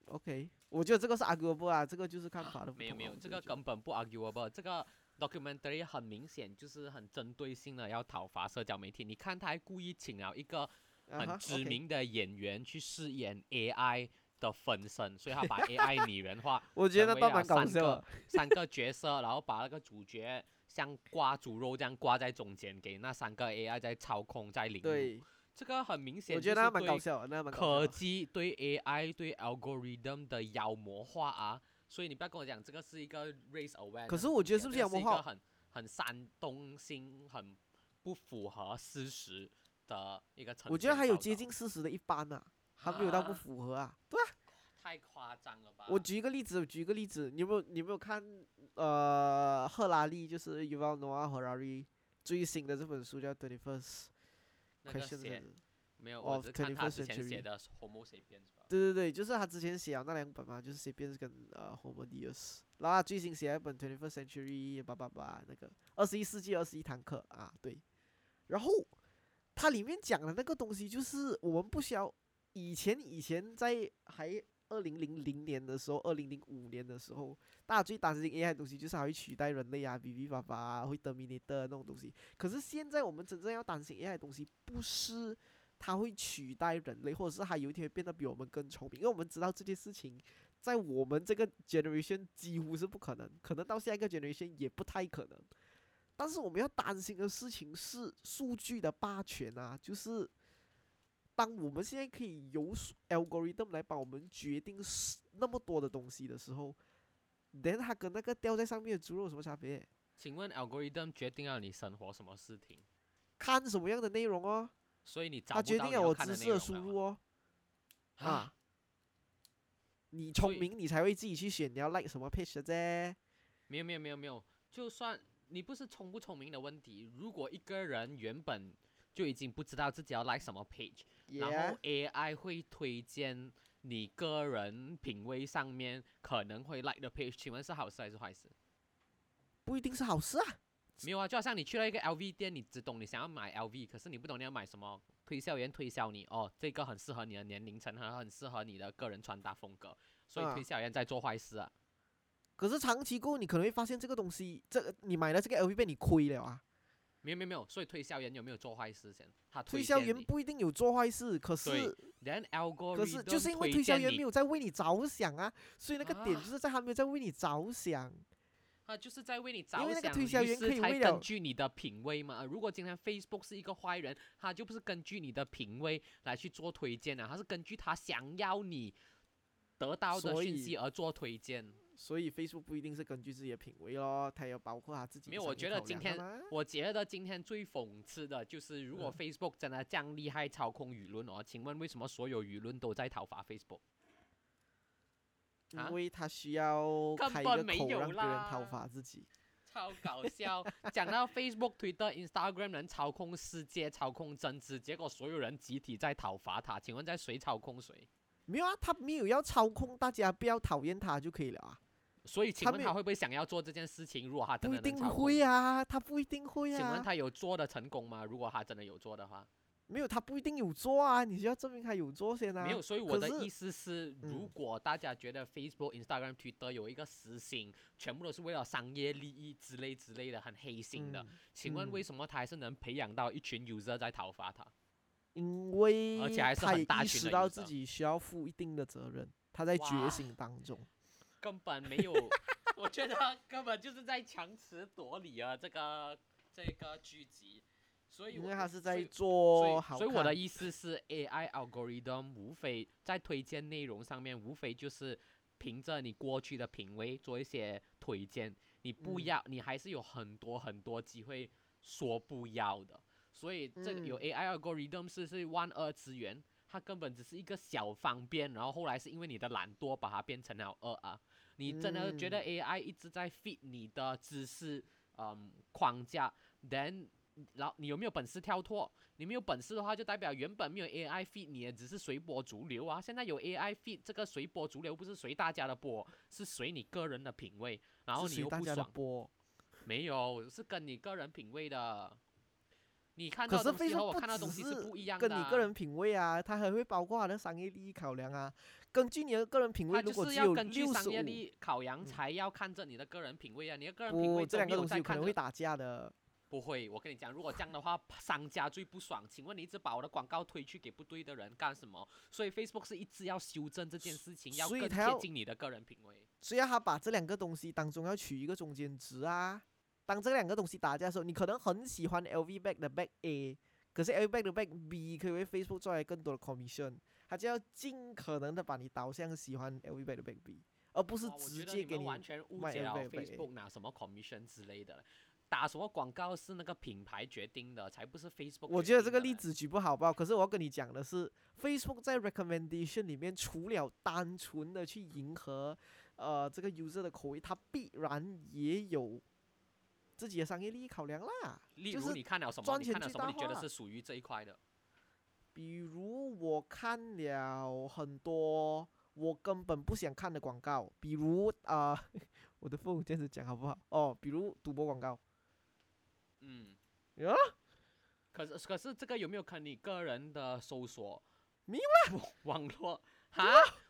Speaker 3: ，OK，我觉得这个是 arguable 啊，这个就是看法的不
Speaker 2: 没有没有，这个根本不 arguable。这个 documentary 很明显就是很针对性的要讨伐社交媒体。你看他还故意请了一个很知名的演员去饰演 AI 的分身，所以他把 AI 拟人化，(laughs)
Speaker 3: 我觉得那段
Speaker 2: 成为了三个
Speaker 3: 蛮搞笑。
Speaker 2: 三个角色，然后把那个主角像挂猪肉这样挂在中间，给那三个 AI 在操控在领路。
Speaker 3: 对，
Speaker 2: 这个很明显，
Speaker 3: 我觉得那蛮搞。笑的，那蛮
Speaker 2: 科。技对 AI 对 algorithm 的妖魔化啊，所以你不要跟我讲这个是一个 race awareness。
Speaker 3: 可是我觉得是不是妖魔化
Speaker 2: 一个很很煽动性、很不符合事实的一个呈
Speaker 3: 我觉得还有接近事实的一半呐、还没有到不
Speaker 2: 啊
Speaker 3: 符合啊。对啊，
Speaker 2: 太夸张了吧？
Speaker 3: 我举一个例子，我举一个例子，你有没有你有没有看呃赫拉利，就是 Yuval Noah Harari 最新的这本书叫《Twenty First (laughs)
Speaker 2: 那个
Speaker 3: Question》
Speaker 2: 写没有我只看他
Speaker 3: 21st
Speaker 2: 之前写的 Homo sapiens 吧。
Speaker 3: 对对对，就是他之前写了那两本嘛，就是 Sapiens 跟呃 Homo Deus，然后他最新写了一本 Twenty First Century 八八八那个二十一世纪二十一堂课啊，对，然后它里面讲的那个东西就是我们不需要以前以前在还二零零零年的时候，二零零五年的时候，大家最担心 AI 的东西就是它会取代人类啊，哔哔叭叭，会 terminator 那种东西。可是现在我们真正要担心 AI 的东西，不是它会取代人类，或者是它有一天会变得比我们更聪明，因为我们知道这件事情在我们这个 generation 几乎是不可能，可能到下一个 generation 也不太可能。但是我们要担心的事情是数据的霸权啊，就是当我们现在可以由 algorithm 来帮我们决定是那么多的东西的时候，then 它跟那个吊在上面的猪肉有什么差别？
Speaker 2: 请问 algorithm 决定了你生活什么事情，
Speaker 3: 看什么样的内容哦，
Speaker 2: 所以你找
Speaker 3: 它决定了我知识的输入哦。
Speaker 2: 啊
Speaker 3: 啊，你聪明，你才会自己去选你要 like 什么 page 的啫。
Speaker 2: 没有没有没有没有，就算你不是聪不聪明的问题，如果一个人原本就已经不知道自己要 like 什么 page，然后 AI 会推荐你个人品味上面可能会 like 的 page，请问是好事还是坏事？
Speaker 3: 不一定是好事啊。
Speaker 2: 没有啊，就好像你去了一个 LV 店，你只懂你想要买 LV，可是你不懂你要买什么，推销员推销你哦，这个很适合你的年龄层，和很适合你的个人穿搭风格，所以
Speaker 3: 啊
Speaker 2: 推销员在做坏事啊。
Speaker 3: 可是长期过后，你可能会发现这个东西，这个你买了这个 LV 被你亏了啊。
Speaker 2: 没有没有没有，所以推销员有没有做坏事先？他
Speaker 3: 推销员不一定有做坏事，可是
Speaker 2: 对 then algorithm
Speaker 3: 可是就是因为
Speaker 2: 推
Speaker 3: 销员没有在为你着想啊，所以那个点就是在他没有在为你着想。
Speaker 2: 他就是在为你着想
Speaker 3: 因为那个，推销员可以为了
Speaker 2: 根据你的品味嘛。如果今天 Facebook 是一个坏人，他就不是根据你的品味来去做推荐啊，他是根据他想要你得到的
Speaker 3: 所以
Speaker 2: 讯息而做推荐。
Speaker 3: 所以 Facebook 不一定是根据自己的品味咯，它也包括他自己
Speaker 2: 没有我觉得今天我觉得今天最讽刺的就是，如果
Speaker 3: 嗯
Speaker 2: Facebook 真的这样厉害操控舆论哦，请问为什么所有舆论都在讨伐 Facebook？啊
Speaker 3: 因为他需要
Speaker 2: 根
Speaker 3: 开一个
Speaker 2: 本没有
Speaker 3: 口让别人
Speaker 2: 啦
Speaker 3: 讨伐自己。
Speaker 2: 超搞笑！(laughs) 讲到 Facebook、Twitter、Instagram 能操控世界、操控政治，结果所有人集体在讨伐他。请问在谁操控谁？
Speaker 3: 没有啊，他没有要操控大家，不要讨厌他就可以了啊。
Speaker 2: 所以请问
Speaker 3: 他
Speaker 2: 会不会想要做这件事情？如果他真
Speaker 3: 不一定会啊，他不一定会啊
Speaker 2: 请问
Speaker 3: 啊。
Speaker 2: 他有做的成功吗？如果他真的有做的话，
Speaker 3: 没有，他不一定有做啊，你就要证明他有做先啊。
Speaker 2: 没有。所以我的意思是，如
Speaker 3: 嗯
Speaker 2: 果大家觉得 Facebook、Instagram、Twitter 有一个私心，全部都是为了商业利益之类之类的，很黑心的，
Speaker 3: 嗯
Speaker 2: 请问
Speaker 3: 嗯
Speaker 2: 为什么他还是能培养到一群 user 在讨伐他？
Speaker 3: 因为
Speaker 2: 而且还是
Speaker 3: 他也
Speaker 2: 很大群的
Speaker 3: 意识到自己需要负一定的责任，他在觉醒当中。
Speaker 2: 根本没有，(laughs) 我觉得根本就是在强词夺理啊！这个这个剧集，所以
Speaker 3: 因为他是在做好
Speaker 2: 所以我的意思是，(laughs) AI algorithm 无非在推荐内容上面，无非就是凭着你过去的品味做一些推荐，你不
Speaker 3: 嗯
Speaker 2: 要，你还是有很多很多机会说不要的。所以这个有
Speaker 3: 嗯
Speaker 2: AI algorithm 是是万恶之源，它根本只是一个小方便，然后后来是因为你的懒惰把它变成了恶啊。你真的觉得
Speaker 3: 嗯
Speaker 2: AI 一直在 fit 你的知识嗯框架，then 然后你有没有本事跳脱？你没有本事的话，就代表原本没有 AI feed 你，也只是随波逐流啊。现在有 AI feed，这个随波逐流不是随大家的波，是随你个人的品味，然后你
Speaker 3: 是随大家的
Speaker 2: 又不爽，
Speaker 3: 播。
Speaker 2: 没有，是跟你个人品味的。你看
Speaker 3: 可是
Speaker 2: 到的东西和
Speaker 3: Facebook
Speaker 2: 我
Speaker 3: 不
Speaker 2: 看到的东西是不一样的、啊。
Speaker 3: 跟你个人品味啊，它还会包括它的商业利益考量啊。根据你的个人品味，
Speaker 2: 就是
Speaker 3: 如果只有
Speaker 2: 要根据
Speaker 3: 六十五，
Speaker 2: 商业利益考量，
Speaker 3: 嗯
Speaker 2: 才要看着你的个人品味啊。你的个人品味
Speaker 3: 不，这两个东西可能会打架的。
Speaker 2: 不会，我跟你讲，如果这样的话，(laughs) 商家最不爽。请问你一直把我的广告推去给不对的人干什么？所以 Facebook 是一直要修正这件事情，要更贴近你的个人品味。
Speaker 3: 所以他把这两个东西当中要取一个中间值啊。当这两个东西打架的时候，你可能很喜欢 LV bag 的 bag A，可是 LV bag 的 bag B 可以为 Facebook 赚来更多的 commission，他就要尽可能的把你导向喜欢 LV bag 的 bag B，而不是直接给你
Speaker 2: 们完全误解了 Facebook 拿什么 commission 之类的。打什么广告是那个品牌决定的，才不是 Facebook。
Speaker 3: 我觉得这个例，子举不好吧，可是我要跟你讲的是，Facebook 在 recommendation 里面，除了单纯的去迎合呃这个 user 的口味，它必然也有自己的商业利益考量啦。
Speaker 2: 例如你看了什么？
Speaker 3: 赚钱最
Speaker 2: 你看了什么？你觉得是属于这一块的？
Speaker 3: 比如我看了很多我根本不想看的广告，比如啊、呃 (laughs) 我的父母这样子讲好不好？哦，比如赌博广告，
Speaker 2: 嗯。
Speaker 3: 呀，
Speaker 2: 可是可是这个有没有看你个人的搜索？
Speaker 3: 没
Speaker 2: 有啊，网络哈，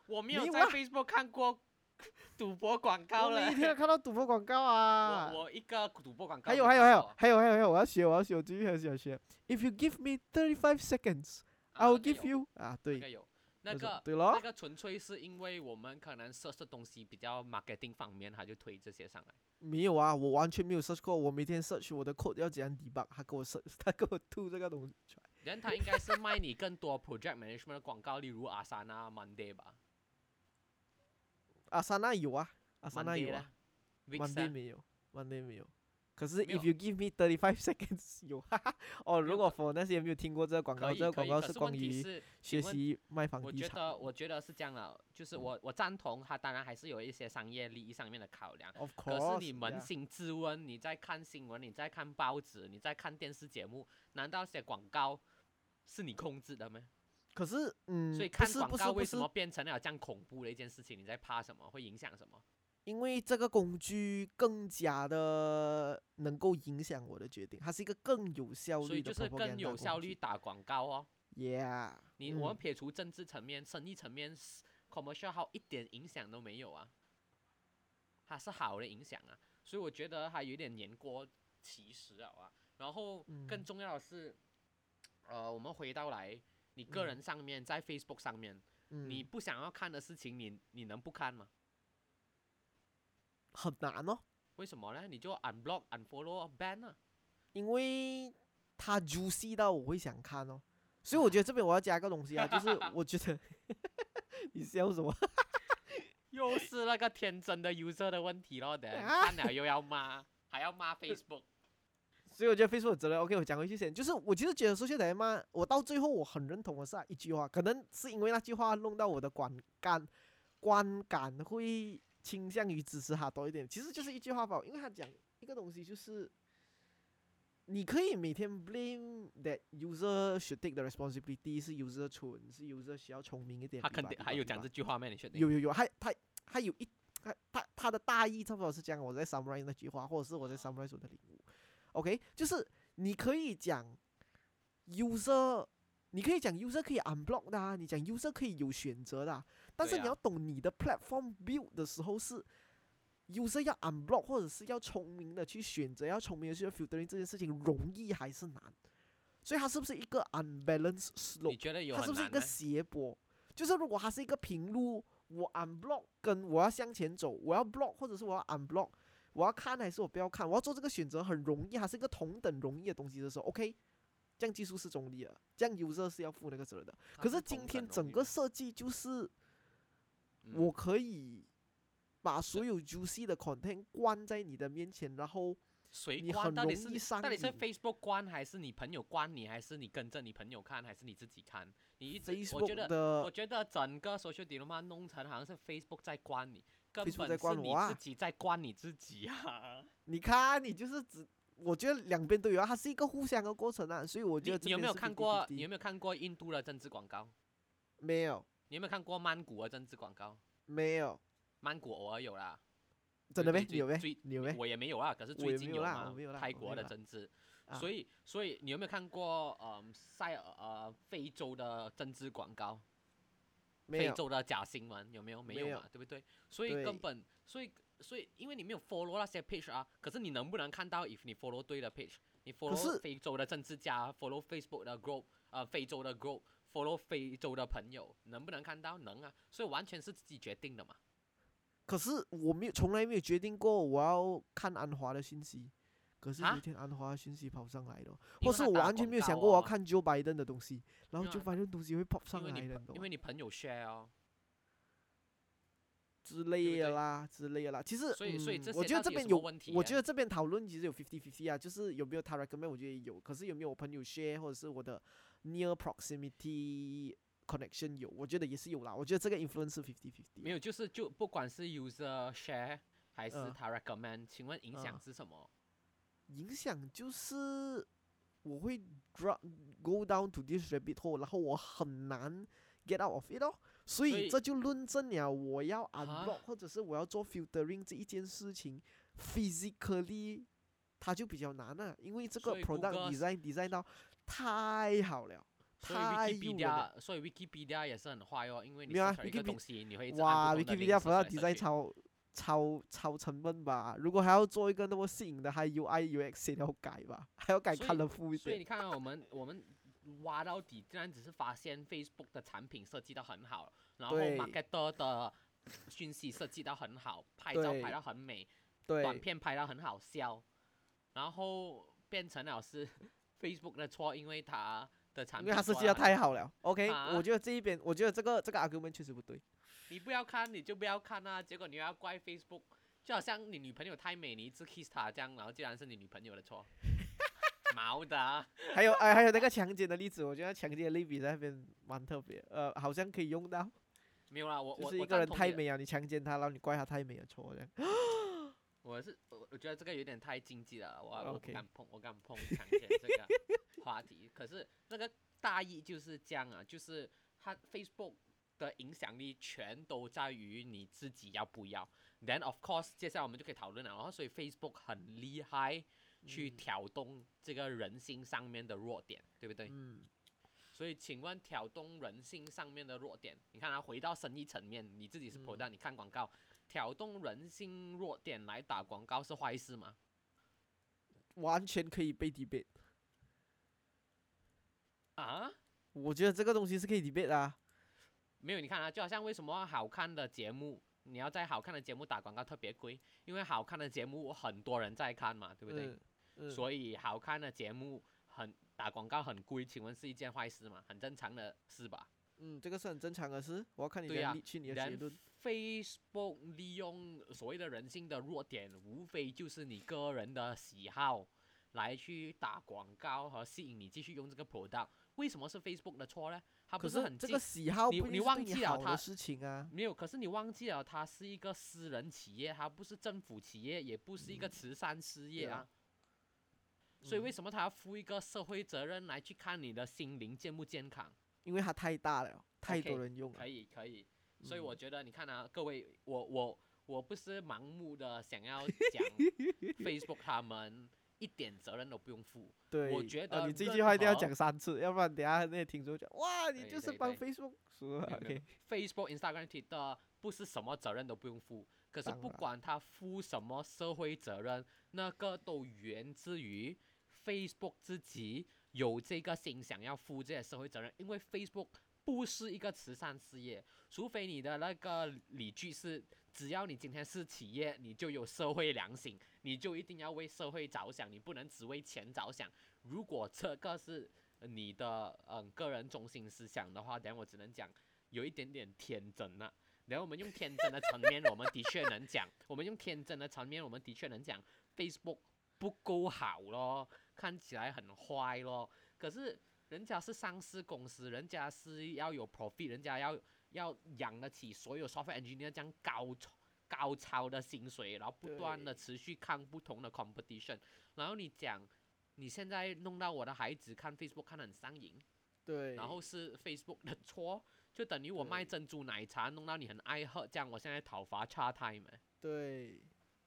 Speaker 2: 我没有在 Facebook 看过 (laughs) 赌博广告了
Speaker 3: 我每。天看到赌博广告啊。
Speaker 2: 我我一个赌博广告
Speaker 3: 还有还有还有还有还有还有，我要学我要学，我最近很想学。If you give me thirty five seconds,
Speaker 2: 啊
Speaker 3: I will give you 啊，对，
Speaker 2: 那个有，那个
Speaker 3: 对咯
Speaker 2: 那，个纯粹是因为我们可能 search 的东西比较 marketing 方面，他就推这些上来。
Speaker 3: 没有啊，我完全没有 search 过，我每天 search 我的 code 要怎样 debug，他给我 search，他给我吐这个东西出来。
Speaker 2: 然后他应该是卖你更多 project management 的广告，例如阿三啊 Monday 吧
Speaker 3: 阿萨娜有啊，阿萨娜有啊
Speaker 2: 呢
Speaker 3: ，Monday 没有，Monday 没有。可是 if you give me thirty five (laughs) seconds 有，哈哈。哦，如果 for 那些没有听过这个广告，这个广告
Speaker 2: 是
Speaker 3: 关于学习卖房地产我觉
Speaker 2: 得我觉得是这样的，就是我我赞同他，当然还是有一些商业利益上面的考量。
Speaker 3: ，of
Speaker 2: 可是你扪心自问，你在看新闻，你在看报纸，你在看电视节目，难道写广告是你控制的吗？
Speaker 3: 可是嗯，
Speaker 2: 所以看广
Speaker 3: 不是不是
Speaker 2: 告为什么变成了这样恐怖的一件事情？你在怕什么？会影响什么？
Speaker 3: 因为这个工具更加的能够影响我的决定，它是一个更有效率的
Speaker 2: 所以就是更有效率打广告哦。
Speaker 3: ，Yeah，
Speaker 2: 你我们
Speaker 3: 嗯
Speaker 2: 撇除政治层面、生意层面是，commercial 好一点影响都没有啊，它是好的影响啊，所以我觉得它有点年过其实了啊。然后更
Speaker 3: 嗯
Speaker 2: 重要的是，呃，我们回到来你个
Speaker 3: 嗯
Speaker 2: 人上面，在 Facebook 上面，你
Speaker 3: 嗯，
Speaker 2: 不想要看的事情，你你能不看吗？
Speaker 3: 很难哦，
Speaker 2: 为什么呢？你就 unblock、unfollow、ban 啊。
Speaker 3: 因为它 juicy 到我会想看哦，所以我觉得这边我要加个东西啊，(laughs) 就是我觉得 (laughs) 你笑什么？(laughs)
Speaker 2: 又是那个天真的 user 的问题咯，等下
Speaker 3: 啊
Speaker 2: 看了又要骂，还要骂 Facebook。
Speaker 3: 所以我觉得 Facebook 有责任。OK，我讲回去先，就是我其实觉得说现在嘛，我到最后我很认同的是、啊、一句话，可能是因为那句话弄到我的观感观感会倾向于支持他多一点。其实就是一句话吧，因为他讲一个东西就是。你可以每天 blame that user should take the responsibility，是 user 蠢，是 user 需要聪明一点。
Speaker 2: 他肯定还有讲。这句话吗？你确定？
Speaker 3: 有有有，还他他有一他他他的大意差不多是这样，我在 summarize 那句话，或者是我在 summarize 我的领悟。OK，就是你可以讲 user，你可以讲 user 可以 unblock 的、啊，你讲 user 可以有选择的啊、但是你要懂你的 platform build 的时候是 user 要 unblock 或者是要聪明的去选择，要聪明的去 filtering 这件事情容易还是难？所以它是不是一个 unbalanced slope？
Speaker 2: 觉得有
Speaker 3: 它是不是一个？斜坡？就是如果它是一个平路，我 unblock 跟我要向前走，我要 block 或者是我要 unblock，我要看还是我不要看，我要做这个选择很容易，还是一个同等容易的东西的时候，OK，这样技术是中立的，这样 user 是要负那个责任的。可是今天整个设计就是，
Speaker 2: 嗯
Speaker 3: 我可以把所有 juicy 的 content 关在你的面前，然后
Speaker 2: 谁
Speaker 3: 你
Speaker 2: 关？到底是到底是 Facebook 关，还是你朋友关你，还是你跟着你朋友看，还是你自己看？你一直我觉得，我觉得整个 social dilemma 弄成好像是 Facebook 在关你，根本
Speaker 3: 在关
Speaker 2: 是你
Speaker 3: 我啊
Speaker 2: 自己在关你自己啊！
Speaker 3: 你看你就是只。我觉得两边都有啊，它是一个互相的过程啊，所以我觉得
Speaker 2: 你你有没有看过？你有
Speaker 3: 有
Speaker 2: 没有看过印度的政治广告？
Speaker 3: 没有
Speaker 2: 你有没有看过曼谷的政治广告？
Speaker 3: 没有，
Speaker 2: 曼谷偶尔有啦，
Speaker 3: 真的没？你有没？有没？
Speaker 2: 我也没有啊，可是最近
Speaker 3: 有啦
Speaker 2: 泰国的政治，
Speaker 3: 啊
Speaker 2: 所以所以你有没有看过呃塞尔呃非洲的政治广告？非洲的假新闻有没有？没
Speaker 3: 没有
Speaker 2: 有嘛，对不对？所以根本，所以所以因为你没有 follow 那些 page 啊，可是你能不能看到？if 你 follow 对的 page，你 follow 非洲的政治家，follow Facebook 的 group，呃，非洲的 group，follow 非洲的朋友，能不能看到？能啊，所以完全是自己决定的嘛。
Speaker 3: 可是我没有从来没有决定过我要看安华的信息，可是有
Speaker 2: 啊
Speaker 3: 一天安华的讯息跑上来了，或是我完全没有想过我要看 Joe Biden 的东西，然后 Joe Biden 的东西会 pop 上来的，
Speaker 2: 因为你朋友 share 哦，
Speaker 3: 之类的啦，之类的啦。其实，
Speaker 2: 所以所以
Speaker 3: 嗯
Speaker 2: 这
Speaker 3: 我觉得这边有，
Speaker 2: 什么问题啊
Speaker 3: 我觉得这边讨论其实有 fifty fifty 啊，就是有没有他 recommend，我觉得有，可是有没有我朋友 share 或者是我的 near proximity connection 有，我觉得也是有啦。我觉得这个 influence 是 fifty fifty。
Speaker 2: 没有，就是就不管是 user share 还是
Speaker 3: 嗯
Speaker 2: 他 recommend，请问影响
Speaker 3: 嗯
Speaker 2: 是什么？
Speaker 3: 影响就是我会 drop go down to this rabbit hole，然后我很难 get out of it 哦。所
Speaker 2: 所以
Speaker 3: 以这就论证了我要
Speaker 2: 啊
Speaker 3: unblock 或者是我要做 filtering 这一件事情，physically 它就比较难了、因为这个 product design design 到太好了，
Speaker 2: 所以
Speaker 3: 太诱人了。
Speaker 2: Wikipedia，所以 Wikipedia 也是很坏哦，因为你
Speaker 3: 没有啊
Speaker 2: search 了一个东西，你会一直
Speaker 3: 哇
Speaker 2: 按不同的
Speaker 3: Wikipedia
Speaker 2: search 来
Speaker 3: design 超超超成本吧？如果还要做一个那么吸引的，还 UI UX 也要改吧，(laughs) 还要改
Speaker 2: 所以
Speaker 3: colorful 一点。
Speaker 2: 所以你看、啊，我们我们挖到底，竟然只是发现 Facebook 的产品设计的很好，然后
Speaker 3: 对
Speaker 2: marketer 的讯息设计的很好，拍照拍到很美，短，片拍到很好笑，然后变成了是 (laughs) Facebook 的错，因为它的产品因
Speaker 3: 为它设计的太好了。OK，、
Speaker 2: 啊
Speaker 3: 我觉得这一边，我觉得这个这个 argument 确实不对。
Speaker 2: 你不要看你就不要看啊，结果你又要怪 Facebook，就好像你女朋友太美，你一直 kiss 她这样，然后竟然是你女朋友的错，(laughs) 毛的啊、
Speaker 3: 还有哎，还有那个强奸的例子，我觉得强奸的类比在那边蛮特别，呃，好像可以用到，
Speaker 2: 没有啦，我我
Speaker 3: 就是一个人太美啊，你强奸他，然后你怪她太美的错这样。(laughs)
Speaker 2: 我是我我觉得这个有点太禁忌了，我我不敢碰，我敢碰强奸这个话题。可是那个大意就是这样啊，就是他 Facebook 的影响力全都在于你自己要不要。Then of course，接下来我们就可以讨论了。然后所以 Facebook 很厉害，去
Speaker 3: 嗯
Speaker 2: 挑动这个人性上面的弱点，对不对？
Speaker 3: 嗯，
Speaker 2: 所以请问挑动人性上面的弱点，你看啊，回到生意层面，你自己是 product，、你看广告，挑动人性弱点来打广告是坏事吗？
Speaker 3: 完全可以被 debate。
Speaker 2: 啊？
Speaker 3: 我觉得这个东西是可以 debate 的、啊。
Speaker 2: 没有，你看啊，就好像为什么好看的节目，你要在好看的节目打广告特别贵，因为好看的节目很多人在看嘛，对不对？
Speaker 3: 嗯嗯
Speaker 2: 所以好看的节目很打广告很贵，请问是一件坏事吗？很正常的事吧？
Speaker 3: 嗯，这个是很正常的事。我要看你去你的结论。
Speaker 2: Facebook 利用所谓的人性的弱点，无非就是你个人的喜好来去打广告和吸引你继续用这个 product，为什么是 Facebook 的错呢？
Speaker 3: 他
Speaker 2: 不是很禁
Speaker 3: 这个喜好
Speaker 2: 你你忘记了他
Speaker 3: 的事情啊。
Speaker 2: 没有，可是你忘记了，它是一个私人企业，它不是政府企业，也不是一个慈善事业啊。所以为
Speaker 3: 嗯
Speaker 2: 什么他要负一个社会责任来去看你的心灵健不健康？
Speaker 3: 因为它太大了，太多人用了
Speaker 2: 可。以，可以。所以
Speaker 3: 嗯
Speaker 2: 我觉得，你看啊，各位，我我我不是盲目的想要讲 (laughs) Facebook 他们一点责任都不用负。
Speaker 3: 对，
Speaker 2: 觉
Speaker 3: 啊
Speaker 2: 得
Speaker 3: 你这句话一定要讲三次，要不然等下那些听众讲哇，你就是帮 Facebook 说
Speaker 2: 没有没 (laughs) 有 OK，Facebook、Instagram、Twitter 不是什么责任都不用负，可是不管他负什么社会责任，那个都源自于 Facebook 自己有这个心想要负这些社会责任，因为 Facebook 不是一个慈善事业，除非你的那个理据是，只要你今天是企业，你就有社会良心，你就一定要为社会着想，你不能只为钱着想。如果这个是你的嗯个人中心思想的话，等下我只能讲有一点点天真了。然后我们用天真的层面，我们的确能讲；我们用天真的层面，我们的确能讲 Facebook 不够好咯，看起来很坏咯。可是人家是上市公司，人家是要有 profit，人家要要养得起所有 software engineer 这样高超高超的薪水，然后不断的持续看不同的 competition，然后你讲。你现在弄到我的孩子看 Facebook 看得很上瘾，
Speaker 3: 对，
Speaker 2: 然后是 Facebook 的错，就等于我卖珍珠奶茶弄到你很爱喝，这样我现在讨伐 Char Time，欸
Speaker 3: 对，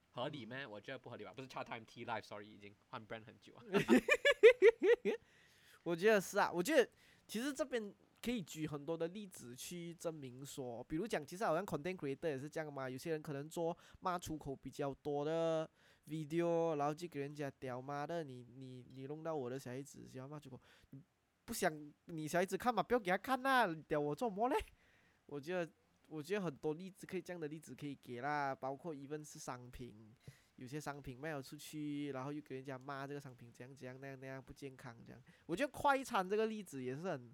Speaker 2: 合理咩？我觉得不合理吧，不是 Char Time Tea Life，sorry，已经换 brand 很久啊。(laughs)
Speaker 3: 我觉得是啊，我觉得其实这边可以举很多的例子去证明说，比如讲，其实好像 content creator 也是这样嘛，有些人可能做骂出口比较多的 video，然后就给人家屌妈的，你你你弄到我的小孩子喜欢骂出口，不想你小孩子看嘛，不要给他看啦，屌我做么嘞？我觉得我觉得很多例子可以这样的例子可以给啦，包括 even 是商品。有些商品卖了出去，然后又给人家骂这个商品怎样怎样那样那样不健康这样。我觉得快餐这个例子也是很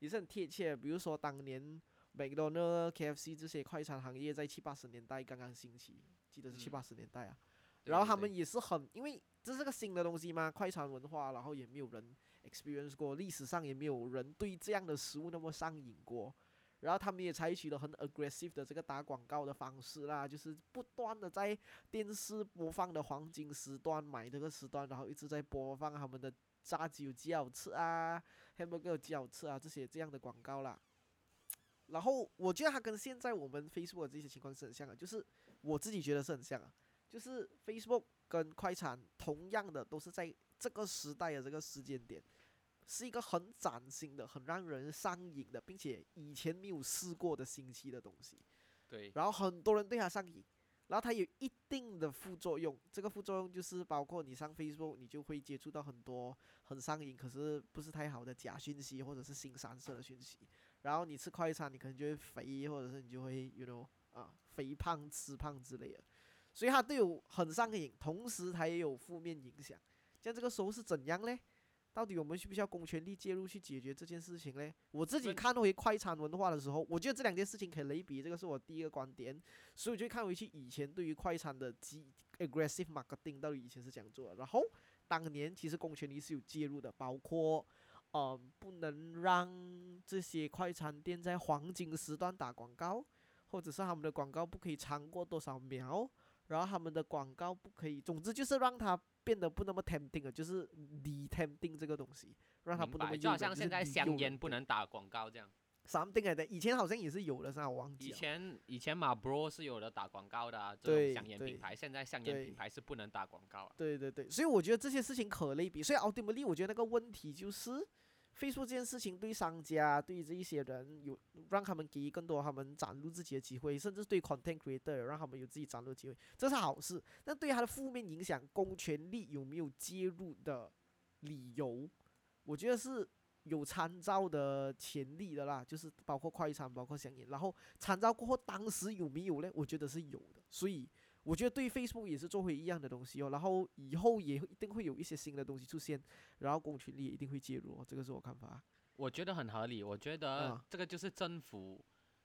Speaker 3: 也是很贴切。比如说当年 McDonald、KFC 这些快餐行业在七八十年代刚刚兴起，记得是七
Speaker 2: 嗯
Speaker 3: 八十年代啊。然后他们也是很，因为这是个新的东西嘛，快餐文化，然后也没有人 experience 过，历史上也没有人对这样的食物那么上瘾过。然后他们也采取了很 aggressive 的这个打广告的方式啦，就是不断的在电视播放的黄金时段买这个时段，然后一直在播放他们的炸鸡有几好吃啊，hamburger 有几好吃啊这些这样的广告啦。然后我觉得它跟现在我们 Facebook 的这些情况是很像的，就是我自己觉得是很像啊，就是 Facebook 跟快餐同样的都是在这个时代的这个时间点，是一个很崭新的、很让人上瘾的，并且以前没有试过的新奇的东西。
Speaker 2: 对，
Speaker 3: 然后很多人对它上瘾，然后它有一定的副作用。这个副作用就是包括你上 Facebook，你就会接触到很多很上瘾，可是不是太好的假讯息或者是新三色的讯息。然后你吃快餐，你可能就会肥，或者是你就会，you know 啊，肥胖、吃胖之类的。所以它都有很上瘾，同时它也有负面影响。像这个时候是怎样嘞？到底我们需不需要公权力介入去解决这件事情嘞？我自己
Speaker 2: 问
Speaker 3: 看回快餐文化的时候，我觉得这两件事情可以类比，这个是我第一个观点。所以我就看回去以前对于快餐的激 aggressive marketing 到底以前是怎样做的。然后当年其实公权力是有介入的，包括呃不能让这些快餐店在黄金时段打广告，或者是他们的广告不可以长过多少秒，然后他们的广告不可以，总之就是让它变得不那么 tempting 了，就是 de tempting 这个东西，让它不那么，
Speaker 2: 就好像现在香烟不能打广告这样。
Speaker 3: something 来的，以前好像也是有的，是吧？我忘记
Speaker 2: 以。前以前马 bro 是有的打广告的、啊，这种香烟品牌，现在香烟品牌是不能打广告啊。
Speaker 3: 对对对，所以我觉得这些事情可类比。所以 ultimately，我觉得那个问题就是，Facebook 这件事情对商家、对这一些人有让他们给更多他们展露自己的机会，甚至对 content creator 让他们有自己展露机会，这是好事。但对他的负面影响，公权力有没有介入的理由，我觉得是有参照的潜力的啦，就是包括快餐，包括香烟。然后参照过后，当时有没有呢？我觉得是有的。所以我觉得对 Facebook 也是做回一样的东西哦。然后以后也一定会有一些新的东西出现，然后公权力也一定会介入、哦，这个是我看法。
Speaker 2: 我觉得很合理，我觉得
Speaker 3: 嗯
Speaker 2: 这个就是政府，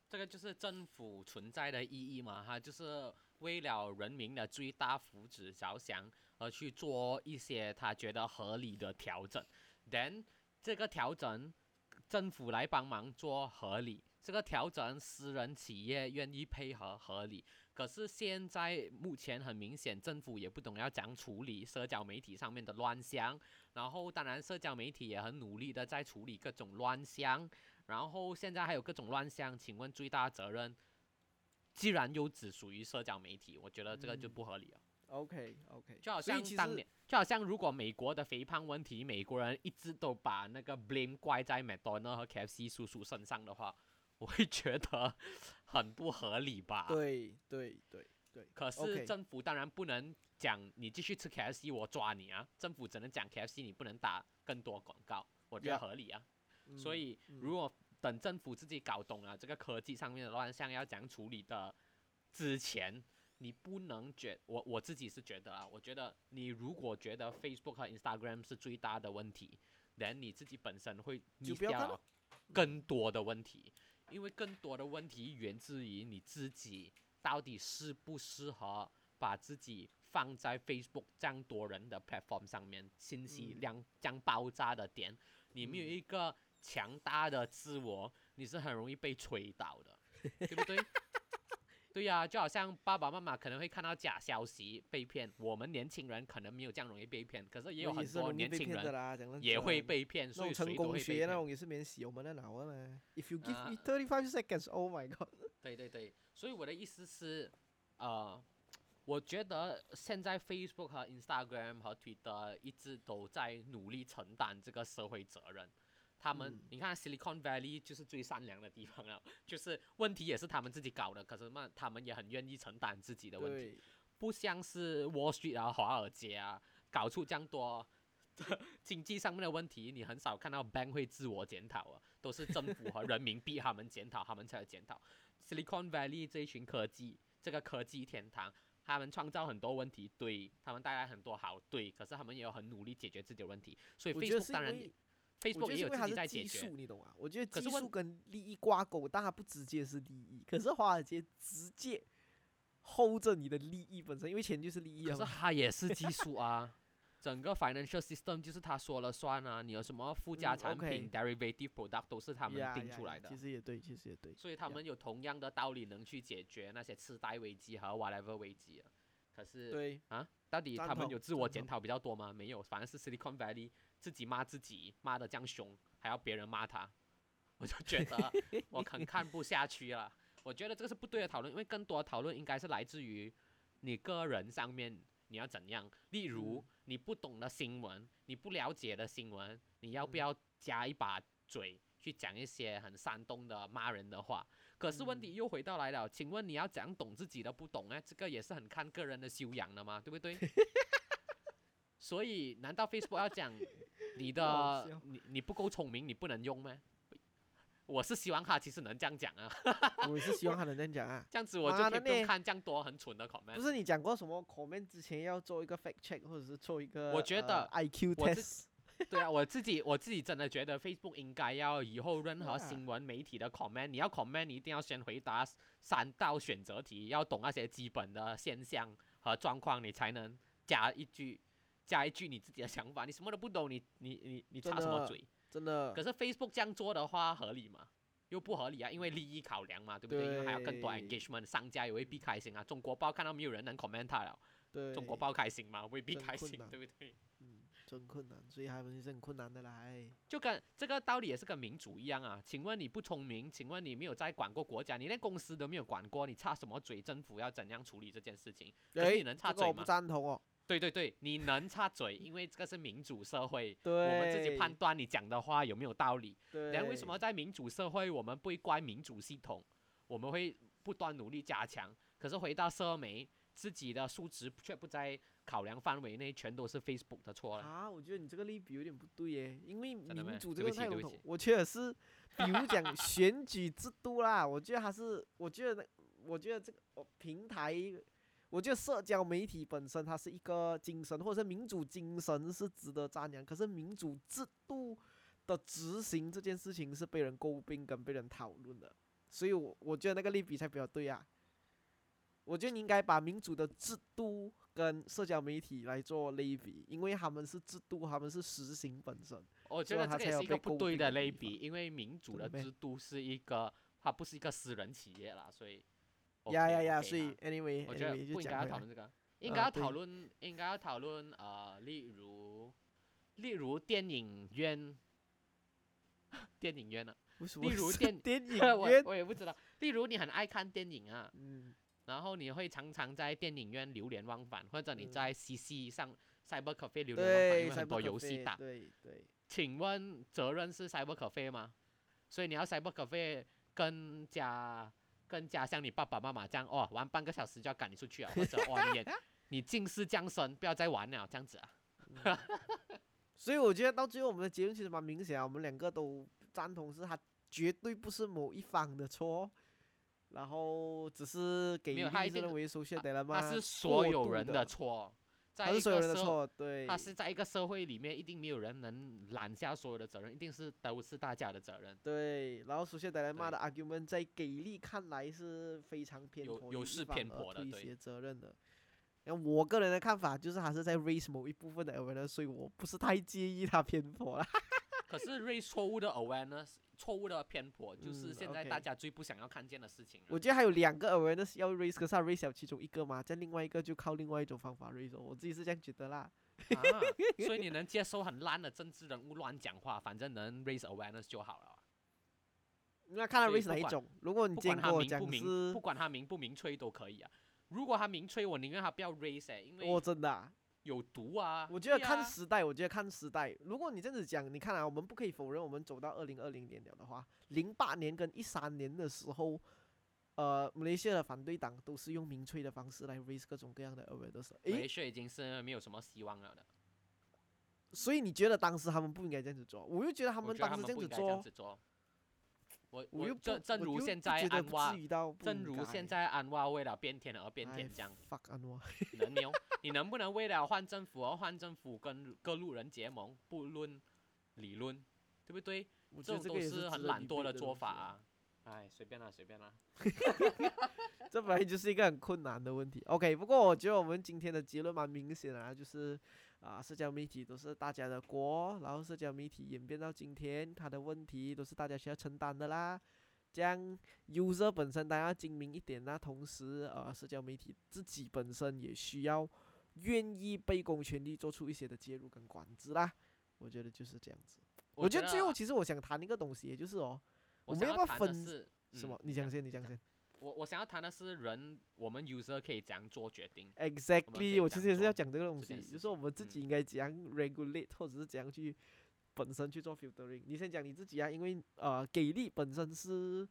Speaker 2: 这个就是政府存在的意义嘛，哈就是为了人民的最大福祉着想而去做一些他觉得合理的调整，then 这个调整政府来帮忙做合理，这个调整私人企业愿意配合合理。可是现在目前很明显，政府也不懂要怎样处理社交媒体上面的乱象，然后当然社交媒体也很努力的在处理各种乱象，然后现在还有各种乱象，请问最大责任既然又只属于社交媒体，我觉得这个就
Speaker 3: 嗯
Speaker 2: 不合理了。
Speaker 3: OK OK，
Speaker 2: 就好像当年，就好像如果美国的肥胖问题，美国人一直都把那个 blame 怪在麦当劳和 KFC 叔叔身上的话，我会觉得很不合理吧。。
Speaker 3: 对对对对，
Speaker 2: 可是政府当然不能讲你继续吃 KFC 我抓你啊，政府只能讲 KFC 你不能打更多广告，我觉得合理啊。
Speaker 3: 嗯
Speaker 2: 所以
Speaker 3: 嗯
Speaker 2: 如果等政府自己搞懂了这个科技上面的乱象要怎样处理的之前，你不能觉我我自己是觉得啊，我觉得你如果觉得 Facebook 和 Instagram 是最大的问题，连你自己本身会
Speaker 3: 就
Speaker 2: miss
Speaker 3: 不要看咯
Speaker 2: 掉更多的问题，因为更多的问题源自于你自己到底适不适合把自己放在 Facebook 这样多人的 platform 上面，信息
Speaker 3: 嗯
Speaker 2: 量这样爆炸的点，你没有
Speaker 3: 嗯
Speaker 2: 一个强大的自我，你是很容易被吹倒的，对不对？对呀、就好像爸爸妈妈可能会看到假消息被骗，我们年轻人可能没有这样容易被骗，可是也有很多年轻人也会被骗，所以
Speaker 3: 成功学那。种也是免洗我们的脑的嘛。If you give
Speaker 2: 啊
Speaker 3: me thirty five seconds, oh my god！(laughs)
Speaker 2: 对对对，所以我的意思是，呃，我觉得现在 Facebook 和 Instagram 和 Twitter 一直都在努力承担这个社会责任。他们，
Speaker 3: 嗯。
Speaker 2: 你看 Silicon Valley 就是最善良的地方了，(laughs) 就是问题也是他们自己搞的，可是嘛，他们也很愿意承担自己的问题，不像是 Wall Street 啊、华尔街啊，搞出这样多 (laughs) 经济上面的问题，你很少看到 bank 会自我检讨啊，都是政府和人民币他们检讨，他们才会检讨。Silicon Valley 这一群科技，这个科技天堂，他们创造很多问题，对他们带来很多好，对，可是他们也有很努力解决自己的问题，所以 Facebook 当然 Facebook 也有
Speaker 3: 技
Speaker 2: 在解决
Speaker 3: 术，，你懂吗？我觉得技
Speaker 2: 可是
Speaker 3: 跟利益挂钩，但它不直接是利益。可是华尔街直接 hold 着你的利益本身，因为钱就是利益啊
Speaker 2: 可是。它也是技术啊。(laughs) 整个 financial system 就是他说了算啊，你有什么附加
Speaker 3: 嗯
Speaker 2: 产品、derivative product 都是他们定出来的
Speaker 3: 其。实也对，其实也对。
Speaker 2: 所以他们有同样的道理能去解决那些次贷危机和 whatever 危机啊。可是
Speaker 3: 对，
Speaker 2: 啊，到底他们有自我检讨比较多吗？没有，反而是 Silicon Valley 自己骂自己，骂的这样凶，还要别人骂他，(laughs) 我就觉得 (laughs) 我很看不下去了。我觉得这个是不对的讨论，因为更多的讨论应该是来自于你个人上面你要怎样。例如
Speaker 3: 嗯
Speaker 2: 你不懂的新闻，你不了解的新闻，你要不
Speaker 3: 嗯
Speaker 2: 要加一把嘴去讲一些很煽动的骂人的话？可是问题
Speaker 3: 嗯
Speaker 2: 又回到来了，请问你要怎样懂自己的不懂呢？这个也是很看个人的修养的嘛，对不对？(laughs) 所以难道 Facebook 要讲你的 (laughs) 你你不够聪明，你不能用吗？我是希望他其实能这样讲啊，(laughs)
Speaker 3: 我也是希望他能这样讲啊。
Speaker 2: 这样子我就不用看这样多很蠢的 comment
Speaker 3: 不。是你讲过什么 comment 之前要做一个 fact check，或者是做一个
Speaker 2: 我觉得
Speaker 3: 呃 IQ test。
Speaker 2: 对啊，我自己我自己真的觉得 Facebook 应该要以后任何新闻媒体的 comment，你要 comment 你一定要先回答三道选择题，要懂那些基本的现象和状况，你才能加一句加一句你自己的想法。你什么都不懂，你你你你插什么嘴？
Speaker 3: 真的
Speaker 2: 可。是 Facebook 这样做的话合理吗？又不合理啊，因为利益考量嘛，对不对？因为还有更多 engagement，商家也未必开心啊。中国报看到没有人能 comment 他了，
Speaker 3: 对，
Speaker 2: 中国报开心吗？未必开心，对不对？
Speaker 3: 嗯，真困难，所以还不是很困难的啦。哎，
Speaker 2: 就跟这个道理也是跟民主一样啊。请问你不聪明？请问你没有在管过国家？你连公司都没有管过，你插什么嘴？政府要怎样处理这件事情？可你能插
Speaker 3: 这个我不
Speaker 2: 嘴吗？
Speaker 3: 赞同哦。
Speaker 2: 对对对，你能插嘴，因为这个是民主社会，(laughs)
Speaker 3: 对，
Speaker 2: 我们自己判断你讲的话有没有道理。
Speaker 3: 对。
Speaker 2: 然后为什么在民主社会，我们不会怪民主系统，我们会不断努力加强？可是回到社媒，自己的素质却不在考量范围内，全都是 Facebook 的错了。
Speaker 3: 啊？我觉得你这个类比有点不对耶，因为民主这
Speaker 2: 对
Speaker 3: 个太笼统。我觉得是，比如讲选举制度啦，我觉得还是，我觉得那，我觉得这个哦平台。我觉得社交媒体本身它是一个精神，或者是民主精神是值得赞扬。可是民主制度的执行这件事情是被人诟病跟被人讨论的，所以我我觉得那个类比才比较对啊。我觉得你应该把民主的制度跟社交媒体来做类比，因为他们是制度，他们是实行本身。
Speaker 2: 我觉
Speaker 3: 所以他才有
Speaker 2: 得这也是一个不对的类比，因为民主的制度是一个，它不是一个私人企业啦，所以
Speaker 3: 呀呀呀所以
Speaker 2: 啦
Speaker 3: anyway
Speaker 2: 我觉得不应该要讨论这个，应
Speaker 3: 啊
Speaker 2: 该要讨
Speaker 3: 对。
Speaker 2: 论，应该要讨论呃，例如，例如电影院，(laughs) 电影院啊，例如电 (laughs)
Speaker 3: 电影 (laughs)
Speaker 2: 我
Speaker 3: 院，
Speaker 2: 我也不知道，例如你很爱看电影啊，
Speaker 3: 嗯，
Speaker 2: 然后你会常常在电影院流连忘返，或者你
Speaker 3: 嗯。
Speaker 2: 在 CC 上 Cyber Cafe 流连忘返，因，为很多游戏打
Speaker 3: Cafe，。对对，
Speaker 2: 请问责任是 Cyber Cafe 吗？所以你要 Cyber Cafe 跟家跟家像你爸爸妈妈这样哦，玩半个小时就要赶你出去啊，或者哇你也你近视降神，不要再玩了这样子啊。
Speaker 3: 所以我觉得到最后我们的结论其实蛮明显啊，我们两个都赞同是他绝对不是某一方的错，然后只是给
Speaker 2: 没有他一定
Speaker 3: 力是认为 social
Speaker 2: 他是所有人的错，在一
Speaker 3: 他是所有
Speaker 2: 个社
Speaker 3: 人的错，对，
Speaker 2: 他是在一个社会里面，一定没有人能揽下所有的责任，一定是都是大家的责任。
Speaker 3: 对，然后 social dilemma
Speaker 2: 对
Speaker 3: 的 argument 在给力看来是非常偏颇，
Speaker 2: 有是偏颇的对
Speaker 3: 推卸责任的。那我个人的看法就是，还是在 raise 某一部分的 awareness，所以我不是太介意他偏颇啦。
Speaker 2: 可是 raise 错误的 awareness，错误的偏颇，就是
Speaker 3: 嗯
Speaker 2: 现在大家最不想要看见的事情了。
Speaker 3: 我觉得还有两个 awareness 要 raise，可是他 raise 了其中一个嘛，在另外一个就靠另外一种方法 raise 哦。我自己是这样觉得啦。
Speaker 2: 啊，所以你能接受很烂的政治人物乱讲话，反正能 raise awareness 就好了。
Speaker 3: 那看他 raise 哪一种？如果你
Speaker 2: 不
Speaker 3: 今天跟我讲
Speaker 2: 管他明不明，
Speaker 3: 是
Speaker 2: 不，管他明不明吹都可以啊。如果他明吹，我宁愿他不要 raise，、欸、因
Speaker 3: 我
Speaker 2: 哦
Speaker 3: 真的啊、
Speaker 2: 有毒啊。
Speaker 3: 我觉得看时代，我觉得看时代。如果你这样子讲，你看啊，我们不可以否认，我们走到二零二零年了的话，零八年跟一三年的时候，呃，马来西亚的反对党都是用民粹的方式来 raise 各种各样的 awareness。诶，
Speaker 2: 马来西亚已经是没有什么希望了的。
Speaker 3: 所以你觉得当时他们不应该这样子做？我又觉得他们当时这样子做。
Speaker 2: 我
Speaker 3: 我又，
Speaker 2: 正正如现在安瓦
Speaker 3: 至，于到不
Speaker 2: 正如现在安瓦为了变天而变
Speaker 3: 哎
Speaker 2: 天这样
Speaker 3: ，fuck 安瓦，
Speaker 2: 能牛？你能不能为了换政府而换政府，跟各路人结盟，不论理论，对不对？这种都是很懒惰
Speaker 3: 的
Speaker 2: 做。法啊。哎，随便啦，随便啦。(laughs) (laughs)
Speaker 3: 这本来就是一个很困难的问题。OK，不过我觉得我们今天的结论蛮明显的啊，就是啊，社交媒体都是大家的锅，然后社交媒体演变到今天，它的问题都是大家需要承担的啦。这样 user 本身当然要精明一点那同时呃，社交媒体自己本身也需要愿意背公权力做出一些的介入跟管制啦。我觉得就是这样子。我觉得最后其实我想谈一个东西，也就是哦，
Speaker 2: 我
Speaker 3: 我们
Speaker 2: 要
Speaker 3: 不要分什么？你讲先，你讲先。
Speaker 2: 我我想要谈的是人，我们 user 可以怎样做决定。
Speaker 3: Exactly，
Speaker 2: 以
Speaker 3: 我其实也是要讲这个东西，就是我们自己
Speaker 2: 嗯
Speaker 3: 应该怎样 regulate，或者是怎样去本身去做 filtering。你先讲你自己啊，因为呃，给力本身是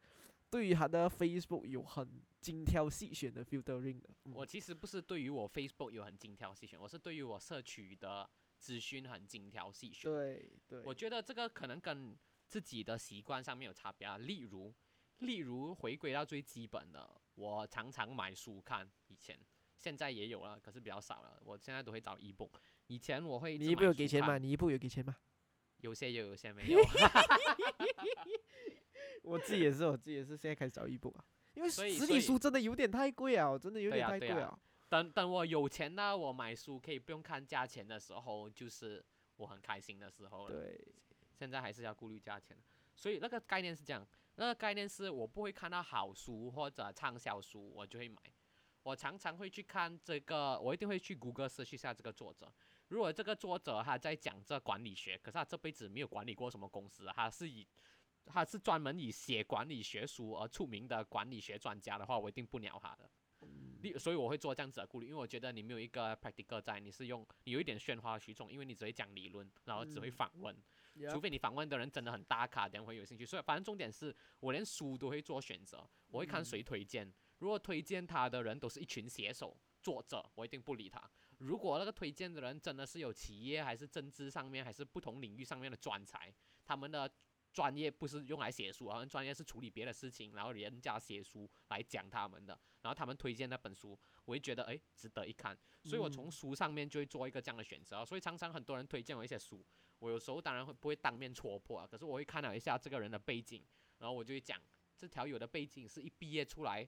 Speaker 3: 对于他的 Facebook 有很精挑细选的 filtering 的。嗯
Speaker 2: 我其实不是对于我 Facebook 有很精挑细选，我是对于我社区的资讯很精挑细选。
Speaker 3: 对对，
Speaker 2: 我觉得这个可能跟自己的习惯上面有差别啊。例如，例如回归到最基本的，我常常买书看，以前现在也有了，可是比较少了。我现在都会找 ebook。以前我会
Speaker 3: 你一部
Speaker 2: 买书看
Speaker 3: 有给钱吗？？你一部有给钱吗？
Speaker 2: 有些有，有些没有。(laughs)
Speaker 3: 我自己也是，我自己也是，现在开始找一部啊，因为实体书真的有点太贵啊，真的有点太贵啊。
Speaker 2: 等等我有钱呢我买书可以不用看价钱的时候，就是我很开心的时候了。
Speaker 3: 对，
Speaker 2: 现在还是要顾虑价钱，所以那个概念是这样，那个概念是我不会看到好书或者畅销书，我就会买。我常常会去看这个，我一定会去谷歌 search 一下这个作者。如果这个作者他在讲这管理学，可是他这辈子没有管理过什么公司，他是以他是专门以写管理学书而出名的管理学专家的话，我一定不鸟他的。例所以我会做这样子的顾虑，因为我觉得你没有一个 practical 在，你是用你有一点喧哗虚众，因为你只会讲理论，然后只会
Speaker 3: 嗯
Speaker 2: 访问。除非你访问的人真的很大咖，等会有兴趣。所以反正重点是我连书都会做选择，我会看谁推荐。如果推荐他的人都是一群写手作者，我一定不理他。如果那个推荐的人真的是有企业还是政治上面还是不同领域上面的专才，他们的专业不是用来写书，好像专业是处理别的事情，然后人家写书来讲他们的，然后他们推荐那本书，我会觉得诶值得一看，所以我从书上面就会做一个这样的选择。所以常常很多人推荐我一些书，我有时候当然会不会当面戳破啊，可是我会看了一下这个人的背景，然后我就会讲这条友的背景是一毕业出来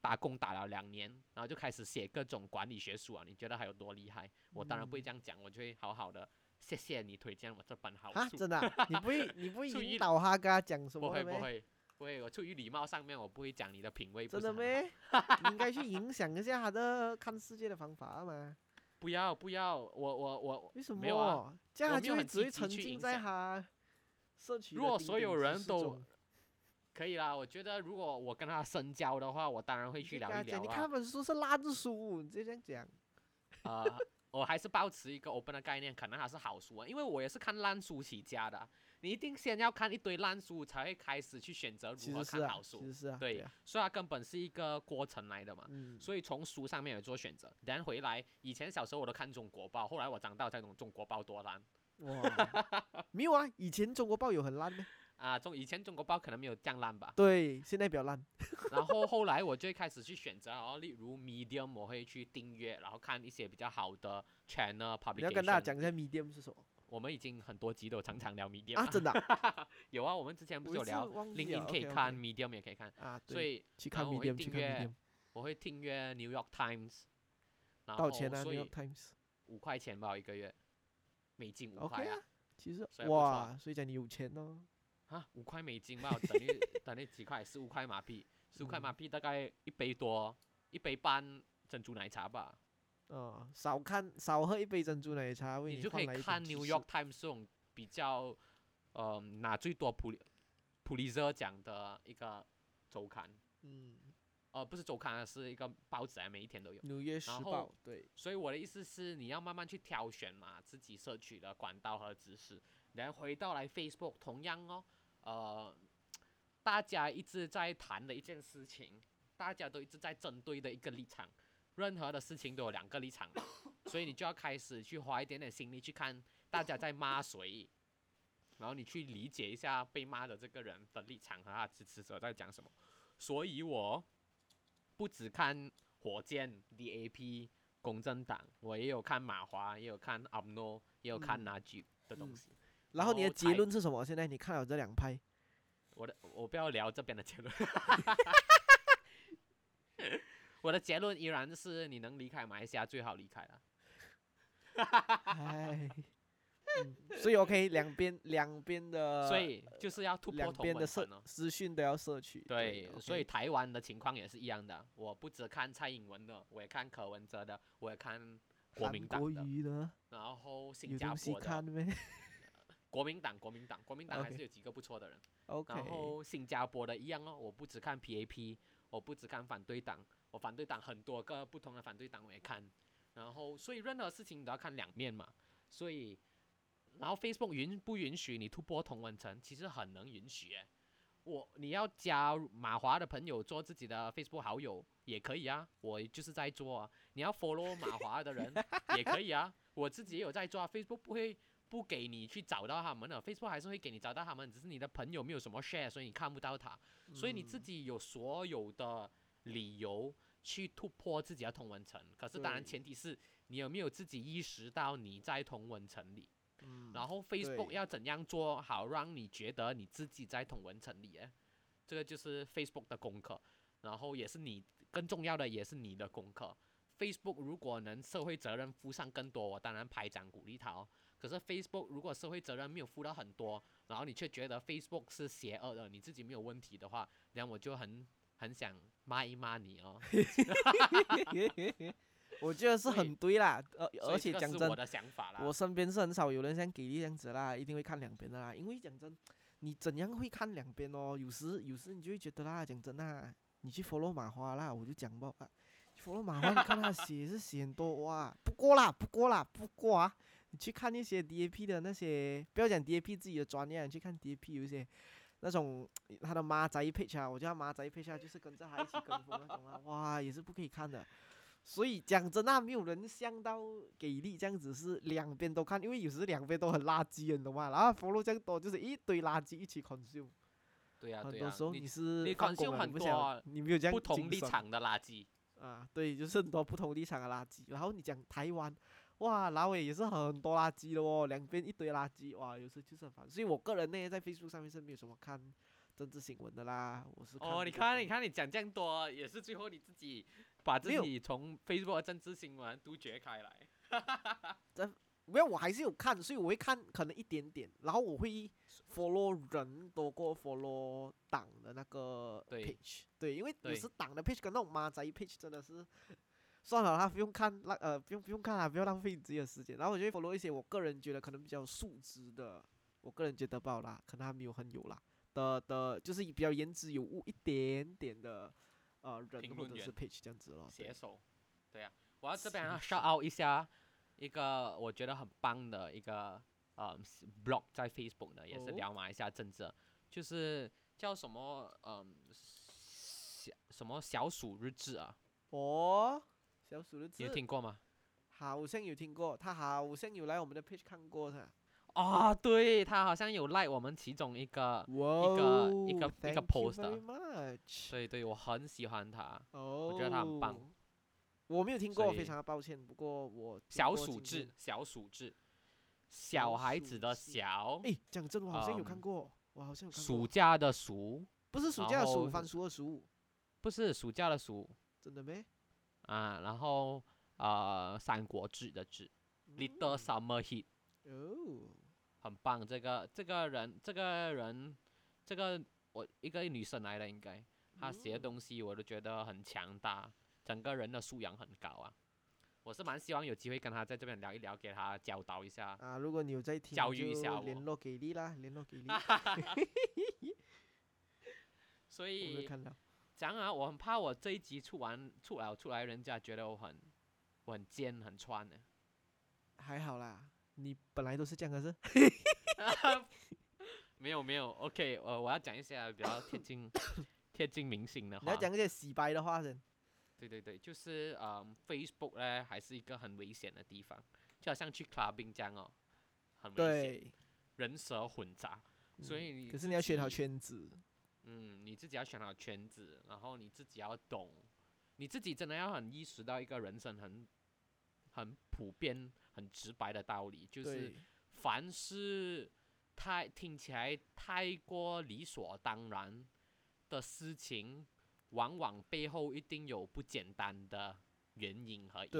Speaker 2: 打工打了两年，然后就开始写各种管理学书啊，你觉得还有多厉害？我当然不会这样讲，我就会好好的谢谢你推荐我这本好
Speaker 3: 啊，
Speaker 2: 书。
Speaker 3: 真的啊、你不会你不会 (laughs) 引导他跟他讲什么不？
Speaker 2: 会不会不会，我出于礼貌上面，我不会讲你的品味不
Speaker 3: 真的
Speaker 2: 是很好？
Speaker 3: 咩？你应该去影响一下他的看世界的方法嘛？
Speaker 2: 不要不要，我我我
Speaker 3: 为什么？
Speaker 2: 没有啊
Speaker 3: 这样他就会只会沉浸在
Speaker 2: 响
Speaker 3: 他社区
Speaker 2: 如果所有人都可以啦。我觉得如果我跟他深交的话，我当然会去聊一聊你。
Speaker 3: 看本书是烂书，你直接这样讲。
Speaker 2: 呃，我还是保持一个 open 的概念，可能还是好书啊，因为我也是看烂书起家的啊。你一定先要看一堆烂书，才会开始去选择如何看好书。对
Speaker 3: 啊，
Speaker 2: 所以它根本是一个过程来的嘛。
Speaker 3: 嗯，
Speaker 2: 所以从书上面有做选择，然后回来，以前小时候我都看中国报，后来我长大才懂中国报多烂
Speaker 3: 哇，没有啊，以前中国报有很烂的，(laughs)
Speaker 2: 啊，中以前中国报可能没有这样烂吧。
Speaker 3: 对，现在比较烂。(laughs)
Speaker 2: 然后后来我就开始去选择，然后例如 Medium 我会去订阅，然后看一些比较好的 channel
Speaker 3: 你要 publication 跟大。家讲一下 medium 是什么
Speaker 2: 我们已经很多集都常常聊 Medium
Speaker 3: 啊？真的啊 (laughs)
Speaker 2: 有啊，我们之前不是有聊
Speaker 3: 忘记了
Speaker 2: LinkedIn 可以看，Medium 也可以看，
Speaker 3: 啊，
Speaker 2: 所以
Speaker 3: 去看
Speaker 2: 然后我会
Speaker 3: medium，去看
Speaker 2: 订阅
Speaker 3: medium，
Speaker 2: 我会订阅 New York Times，然后
Speaker 3: 多少钱啊？New
Speaker 2: 所以
Speaker 3: York Times。
Speaker 2: 五块钱吧一个月，美金五块啊
Speaker 3: 啊，其实哇，所以讲你有钱哦。
Speaker 2: 啊，五块美金吧，等于等于几块？十五块马币，十五块马
Speaker 3: 嗯
Speaker 2: 币大概一杯多，一杯半珍珠奶茶吧。
Speaker 3: 哦，少看少喝一杯珍珠奶茶，为
Speaker 2: 你就可以看 New York Times 这种比较，呃，拿最多普利普利泽奖的一个周刊，
Speaker 3: 嗯，
Speaker 2: 呃，不是周刊啊，是一个报纸啊，每一天都有。
Speaker 3: 纽约时
Speaker 2: 然
Speaker 3: 报
Speaker 2: 后
Speaker 3: 对，
Speaker 2: 所以我的意思是，你要慢慢去挑选嘛，自己摄取的管道和知识。然后回到来 Facebook，同样哦，呃，大家一直在谈的一件事情，大家都一直在针对的一个立场，任何的事情都有两个立场，(coughs) 所以你就要开始去花一点点心力去看大家在骂谁，然后你去理解一下被骂的这个人的立场和他支持者在讲什么。所以我不只看火箭 DAP。公正党，我也有看马华，也有看 UMNO，也有看
Speaker 3: 嗯
Speaker 2: Najib 的东
Speaker 3: 嗯
Speaker 2: 西。
Speaker 3: 然后你的结论是什么？现在你看了这两派，
Speaker 2: 我的我不要聊这边的结论，(laughs) 我的结论依然是你能离开马来西亚最好离开了。
Speaker 3: 哎，嗯，(laughs) 所以 OK，两边两边的，
Speaker 2: 所以就是要突破同
Speaker 3: 两边的摄。资讯都要摄取，
Speaker 2: 对，所以台湾的情况也是一样的。我不只看蔡英文的，我也看柯文哲的，我也看国民党的，然后新加坡的
Speaker 3: 看没
Speaker 2: 国民党，国民党，国民党还是有几个不错的人。
Speaker 3: ？OK，
Speaker 2: 然后新加坡的一样哦，我不只看 PAP，我不只看反对党，反对党很多个不同的反对党我也看，然后所以任何事情你都要看两面嘛，所以然后 Facebook 允不允许你突破同文层，其实很能允许诶。我你要加马华的朋友做自己的 Facebook 好友也可以啊，我就是在做啊。你要 follow 马华的人也可以啊，我自己也有在做啊。Facebook 不会不给你去找到他们的，Facebook 还是会给你找到他们，只是你的朋友没有什么 share，所以你看不到他。所以你自己有所有的理由去突破自己的同文层，可是当然前提是你有没有自己意识到你在同文层里。
Speaker 3: 嗯
Speaker 2: 然后 Facebook 要怎样做好，让你觉得你自己在同文层里？哎，这个就是 Facebook 的功课，然后也是你更重要的，也是你的功课。Facebook 如果能社会责任负上更多，我当然拍掌鼓励他哦。可是 Facebook 如果社会责任没有负到很多，然后你却觉得 Facebook 是邪恶的，你自己没有问题的话，然后我就很很想骂一骂你哦。(laughs)
Speaker 3: 我觉得是很对啦，
Speaker 2: 而，
Speaker 3: 而且讲真
Speaker 2: 我，的想法啦。
Speaker 3: 我身边是很少有人像给力这样子啦，一定会看两边的啦。因为讲真，你怎样会看两边哦？有时有时你就会觉得啦，讲真啦，你去 follow 马花啦，我就讲吧，啊，follow 马花，你看他写是写很多哇。(laughs) 不过啦，不过啦，不过啊，你去看一些 DAP 的那些，不要讲 DAP 自己的专业，你去看 DAP 有一些。那种他的马仔 page 啊，我叫他马仔 page 啊，就是跟着他一起跟风那种啊，(laughs) 哇，也是不可以看的。所以讲真啊，没有人像到给力这样子是两边都看，因为有时两边都很垃圾，你懂吗？然后 follow 这样多就是一堆垃圾一起 consume，、
Speaker 2: 对呀、
Speaker 3: 很多时候
Speaker 2: 你
Speaker 3: 是
Speaker 2: 你 consume，很多啊
Speaker 3: 你没有这样
Speaker 2: 不同立场的垃圾。
Speaker 3: 啊，对，就是很多不同立场的垃圾。然后你讲台湾，哇，老尾也是很多垃圾的哦，两边一堆垃圾，哇，有时就是很烦。所以我个人呢，在 Facebook 上面是没有什么看政治新闻的啦，我是
Speaker 2: 哦，你看，你看，你讲这样多，也是最后你自己把自己从 Facebook 的政治新闻杜绝开来。(laughs)
Speaker 3: 这没有，我还是有看，所以我会看可能一点点，然后我会 follow 人多过 follow 党的那个 page，对，因为有
Speaker 2: 对
Speaker 3: 时党的 page 跟那种马仔 page 真的是。算了啦，不用看那呃，不用不用看了，不要浪费自己的时间。然后我就会 follow 一些我个人觉得可能比较有素质的，我个人觉得不好啦，可能还没有很有啦的的，就是比较颜值有物一点点的呃人或者是 page 这样子咯。对。
Speaker 2: 写手，对呀、我要这边要 (laughs) shout out 一下一个我觉得很棒的一个呃 blog 在 Facebook 的，也是
Speaker 3: 哦。
Speaker 2: 聊马来西亚政治的，就是叫什么嗯、小什么小鼠日志啊，
Speaker 3: 哦，小鼠的
Speaker 2: 你有听过吗？
Speaker 3: 好像有听过，他好像有来我们的 page 看过他。
Speaker 2: 啊、对他好像有 like 我们其中一个，
Speaker 3: 哇
Speaker 2: 一个一个一个
Speaker 3: thank you
Speaker 2: post 的
Speaker 3: very much
Speaker 2: 对对，我很喜欢他。
Speaker 3: 我，
Speaker 2: 觉得他很棒。
Speaker 3: 我没有听过，非常的抱歉。不过我
Speaker 2: 小鼠志
Speaker 3: 过今天，
Speaker 2: 小鼠志，小孩子的小，
Speaker 3: 哎，讲真，我好像有看
Speaker 2: 嗯
Speaker 3: 过，我好像有看
Speaker 2: 暑。假的暑，
Speaker 3: 不是暑假的暑，
Speaker 2: 后
Speaker 3: 番薯的薯，
Speaker 2: 不是暑假的暑
Speaker 3: 真的没？
Speaker 2: 啊，然后呃，《三国志》的志，Little Summer Heat，
Speaker 3: 哦，
Speaker 2: 很棒。这个这个人，这个人，这个我一个女生来的，应该她写的
Speaker 3: 嗯
Speaker 2: 东西我都觉得很强大，整个人的素养很高啊。我是蛮希望有机会跟她在这边聊一聊，给她教导一下。
Speaker 3: 啊，如果你有在听，
Speaker 2: 教育一
Speaker 3: 就
Speaker 2: 下我
Speaker 3: 联络给力啦，联络给力，(laughs) (laughs)
Speaker 2: 所以
Speaker 3: 看到。
Speaker 2: 讲啊，我很怕我这一集出完出了出来，人家觉得我很我很尖很穿的。
Speaker 3: 还好啦，你本来都是这样的是。(laughs)
Speaker 2: 没有没有，OK，呃，我要讲一些比较贴近 (coughs) 贴近明星的话
Speaker 3: 你要。讲一些洗白的话先。
Speaker 2: 对对对，就是嗯，Facebook 呢还是一个很危险的地方，就好像去 clubbing 这样哦，很危险，
Speaker 3: 对，
Speaker 2: 人蛇混杂，所
Speaker 3: 嗯
Speaker 2: 以你
Speaker 3: 可是你要选好圈子。
Speaker 2: 嗯，你自己要选好圈子，然后你自己要懂，你自己真的要很意识到一个人生很很普遍、很直白的道理，就是，凡是太听起来太过理所当然的事情，往往背后一定有不简单的原因和因素，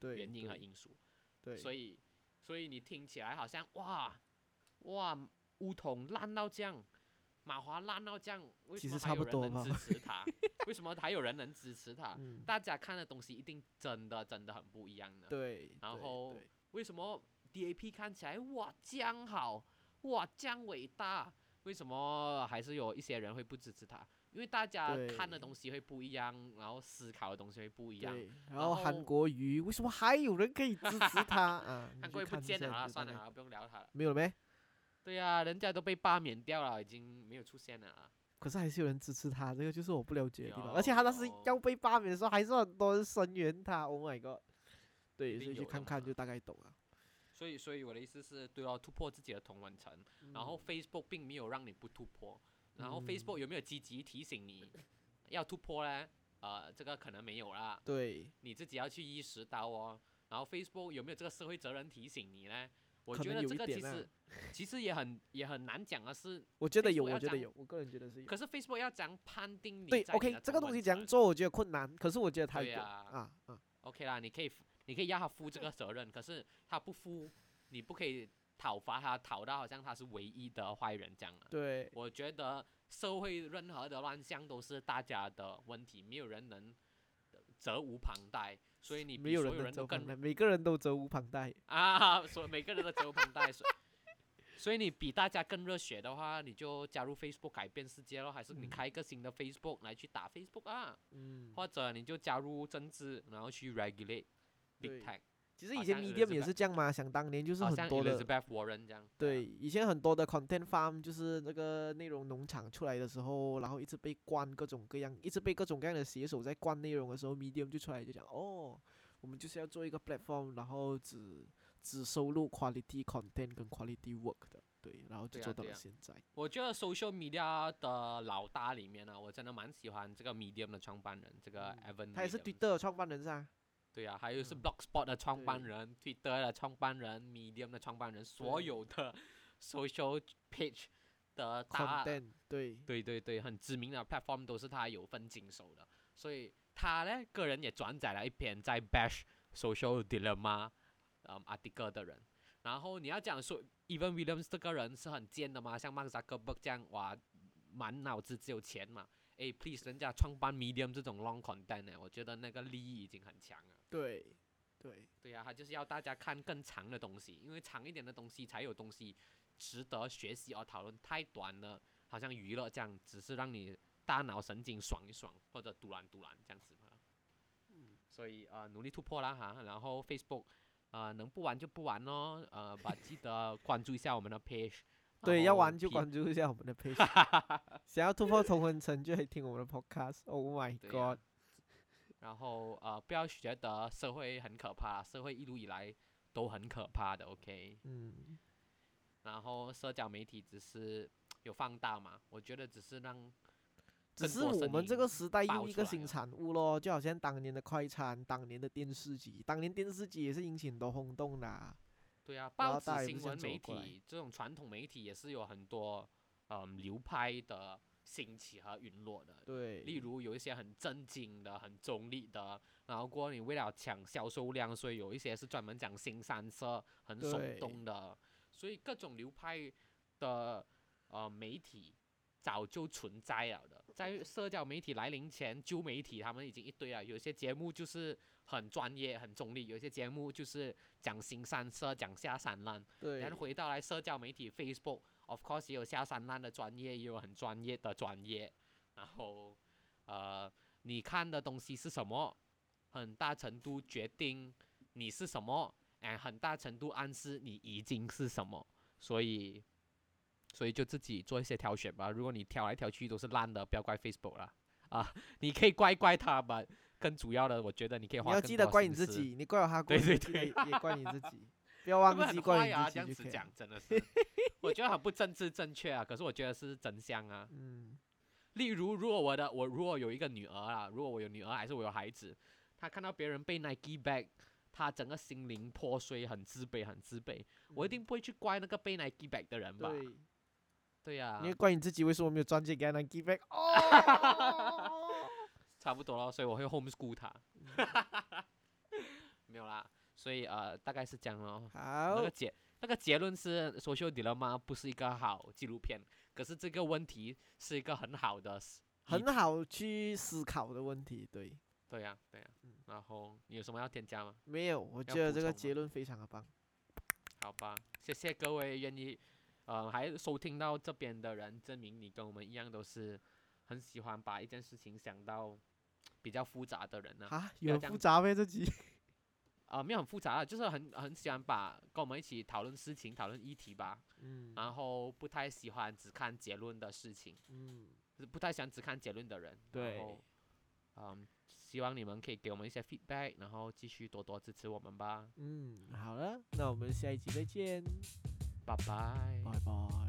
Speaker 3: 对
Speaker 2: 原因和因素。
Speaker 3: 对，
Speaker 2: 所以，所以你听起来好像哇哇梧桐烂到这样，马华烂到这样，为什么
Speaker 3: 其实差
Speaker 2: 还有人能
Speaker 3: 不多
Speaker 2: 支持他？(laughs) 为什么还有人能支持他？
Speaker 3: 嗯，
Speaker 2: 大家看的东西一定真的真的很不一样的。
Speaker 3: 对，
Speaker 2: 然后
Speaker 3: 对
Speaker 2: 为什么 DAP 看起来哇这样好，哇这样伟大？为什么还是有一些人会不支持他？因为大家看的
Speaker 3: 对
Speaker 2: 东西会不一样，然后思考的东西会不一样。
Speaker 3: 然
Speaker 2: 然
Speaker 3: 后韩国瑜为什么还有人可以支持他啊？你
Speaker 2: 韩国瑜不见了算了，不用聊他了。
Speaker 3: 没有了没？
Speaker 2: 对呀、人家都被罢免掉了，已经没有出现了啊。
Speaker 3: 可是还是有人支持他，这个就是我不了解的地方。而且他当时要被罢免的时候，还是很多人声援他。Oh my god！对，所以去看看就大概懂了。
Speaker 2: 所以，所以我的意思是，都要突破自己的同文层。然后 Facebook 并没有让你不突破，然后
Speaker 3: 嗯
Speaker 2: Facebook 有没有积极提醒你 (laughs) 要突破呢？呃，这个可能没有啦，
Speaker 3: 对，
Speaker 2: 你自己要去意识到哦。然后 Facebook 有没有这个社会责任提醒你呢？我觉得这个其实其实也很也很难讲啊是，
Speaker 3: 我觉得有我觉得有，我个人觉得是有。
Speaker 2: 可是 Facebook 要怎样判定你
Speaker 3: 对，OK，这个东西怎样做，我觉得困难，可是我觉得他有
Speaker 2: 对啊
Speaker 3: 啊啊
Speaker 2: ，OK 啦，你可以你可以要他负这个责任，可是他不负，你不可以讨伐他，讨到好像他是唯一的坏人这样啊。
Speaker 3: 对
Speaker 2: 我觉得社会任何的乱象都是大家的问题，没有人能责无旁贷，所以你
Speaker 3: 没有人
Speaker 2: 都更
Speaker 3: 每个人都责无旁贷。
Speaker 2: 啊，(laughs) 所以每个人都责无旁贷，所以所以你比大家更热血的话，你就加入 Facebook 改变世界咯，还是你
Speaker 3: 嗯。
Speaker 2: 开一个新的 Facebook 来去打 Facebook 啊，
Speaker 3: 嗯，
Speaker 2: 或者你就加入政治，然后去 regulate big tech，
Speaker 3: 其实以前 Medium 也是这样嘛，想当年就是很多的对，
Speaker 2: 啊
Speaker 3: 以前很多的 content farm 就是那个内容农场出来的时候，然后一直被灌各种各样，一直被各种各样的写手在灌内容的时候，Medium 就出来就讲，哦，我们就是要做一个 platform，然后只只收录 quality content 跟 quality work 的，对，然后就做到了现在。
Speaker 2: 我觉得 social media 的老大里面呢、我真的蛮喜欢这个 Medium 的创办人，这个 Evan，
Speaker 3: 嗯他也是 Twitter 的创办人是吧？
Speaker 2: 对啊，还有是
Speaker 3: 嗯
Speaker 2: Blogspot 的创办
Speaker 3: 对
Speaker 2: 人、Twitter 的创办人、Medium 的创办人，所有的 social page 的大
Speaker 3: ，content 对
Speaker 2: 对对对，很知名的 platform 都是他有份经手的，所以他呢个人也转载了一篇在 Bash Social Dilemma 嗯 article 的人，然后你要讲说，Even Williams 这个人是很贱的嘛，像 Mark Zuckerberg 这样，哇，满脑子只有钱嘛。诶 p l e a s e 人家创办 Medium 这种 long content 呢，我觉得那个利益已经很强了。
Speaker 3: 对，对，
Speaker 2: 对呀、他就是要大家看更长的东西，因为长一点的东西才有东西值得学习而讨论。太短了，好像娱乐这样，只是让你大脑神经爽一爽，或者突然突然这样子嘛。嗯，所以呃，努力突破啦哈。然后 Facebook 呃能不玩就不玩咯，呃，把记得关注一下我们的 page。
Speaker 3: 对，要玩就关注一下我们的 (laughs) page。想要突破同温层，就可以听我们的 podcast。Oh my god！
Speaker 2: 然后呃，不要觉得社会很可怕，社会一路以来都很可怕的，OK。
Speaker 3: 嗯，
Speaker 2: 然后社交媒体只是有放大嘛，我觉得只是让
Speaker 3: 只是我们这
Speaker 2: 音
Speaker 3: 个时代
Speaker 2: 爆
Speaker 3: 又一个新
Speaker 2: 了
Speaker 3: 产物咯，就好像当年的快餐，当年的电视机，当年电视机也是引起很多轰动的啊、
Speaker 2: 对啊，报纸、新闻媒体这种传统媒体也是有很多嗯流派的兴起和陨落的。
Speaker 3: 对，
Speaker 2: 例如有一些很正经的、很中立的，然后过后你为了抢销售量，所以有一些是专门讲新三色、很耸动的，所以各种流派的呃媒体早就存在了的。在社交媒体来临前，旧媒体他们已经一堆了，有些节目就是很专业、很中立，有些节目就是讲新三色、讲下三滥。
Speaker 3: 对
Speaker 2: 然后回到来社交媒体，Facebook，of course 也有下三滥的专业，也有很专业的专业。然后，呃，你看的东西是什么，很大程度决定你是什么，哎，很大程度暗示你已经是什么。所以，所以就自己做一些挑选吧。如果你挑来挑去都是烂的，不要怪 Facebook 了。啊，你可以怪怪他吧。更主要的，我觉得你可以
Speaker 3: 你
Speaker 2: 花你
Speaker 3: 要记得怪你自己，你怪我他 (laughs) 过
Speaker 2: 对，对对
Speaker 3: 也怪你自己，(laughs) 不要忘记怪你自己就可以了。
Speaker 2: 子讲真的是，我觉得很不政治正确啊。可是我觉得是真相啊。(laughs)
Speaker 3: 嗯，
Speaker 2: 例如，如果我的我如果有一个女儿啊，如果我有女儿还是我有孩子，她看到别人被 Nike bag，她整个心灵破碎，很自卑，很自卑。我一定不会去怪那个被 Nike bag 的人吧？
Speaker 3: 嗯对，
Speaker 2: 对呀、
Speaker 3: 你会怪你自己为什么没有赚钱给他 give back？哦，
Speaker 2: 差不多了，所以我会 homeschool 她。
Speaker 3: 嗯 (laughs)
Speaker 2: 没有啦，所以呃，大概是这样咯。那个，结那个结论是《Social Dilemma》不是一个好纪录片，可是这个问题是一个很好的
Speaker 3: 很好去思考的问题，对，
Speaker 2: 对呀、对呀、
Speaker 3: 嗯
Speaker 2: 然后你有什么要添加吗？
Speaker 3: 没有，我觉得这个结论非常的棒。
Speaker 2: 好吧，谢谢各位愿意呃还收听到这边的人，证明你跟我们一样都是很喜欢把一件事情想到比较复杂的人呢、啊。
Speaker 3: 有复杂呗这集。
Speaker 2: 呃，(laughs) 没有很复杂啊，就是很很喜欢把跟我们一起讨论事情、讨论议题吧。
Speaker 3: 嗯
Speaker 2: 然后不太喜欢只看结论的事情。
Speaker 3: 嗯，
Speaker 2: 就是不太喜欢只看结论的人。
Speaker 3: 对
Speaker 2: 然后，嗯，希望你们可以给我们一些 feedback，然后继续多多支持我们吧。
Speaker 3: 嗯，好了，那我们下一集再见，
Speaker 2: 拜拜。
Speaker 3: 拜拜。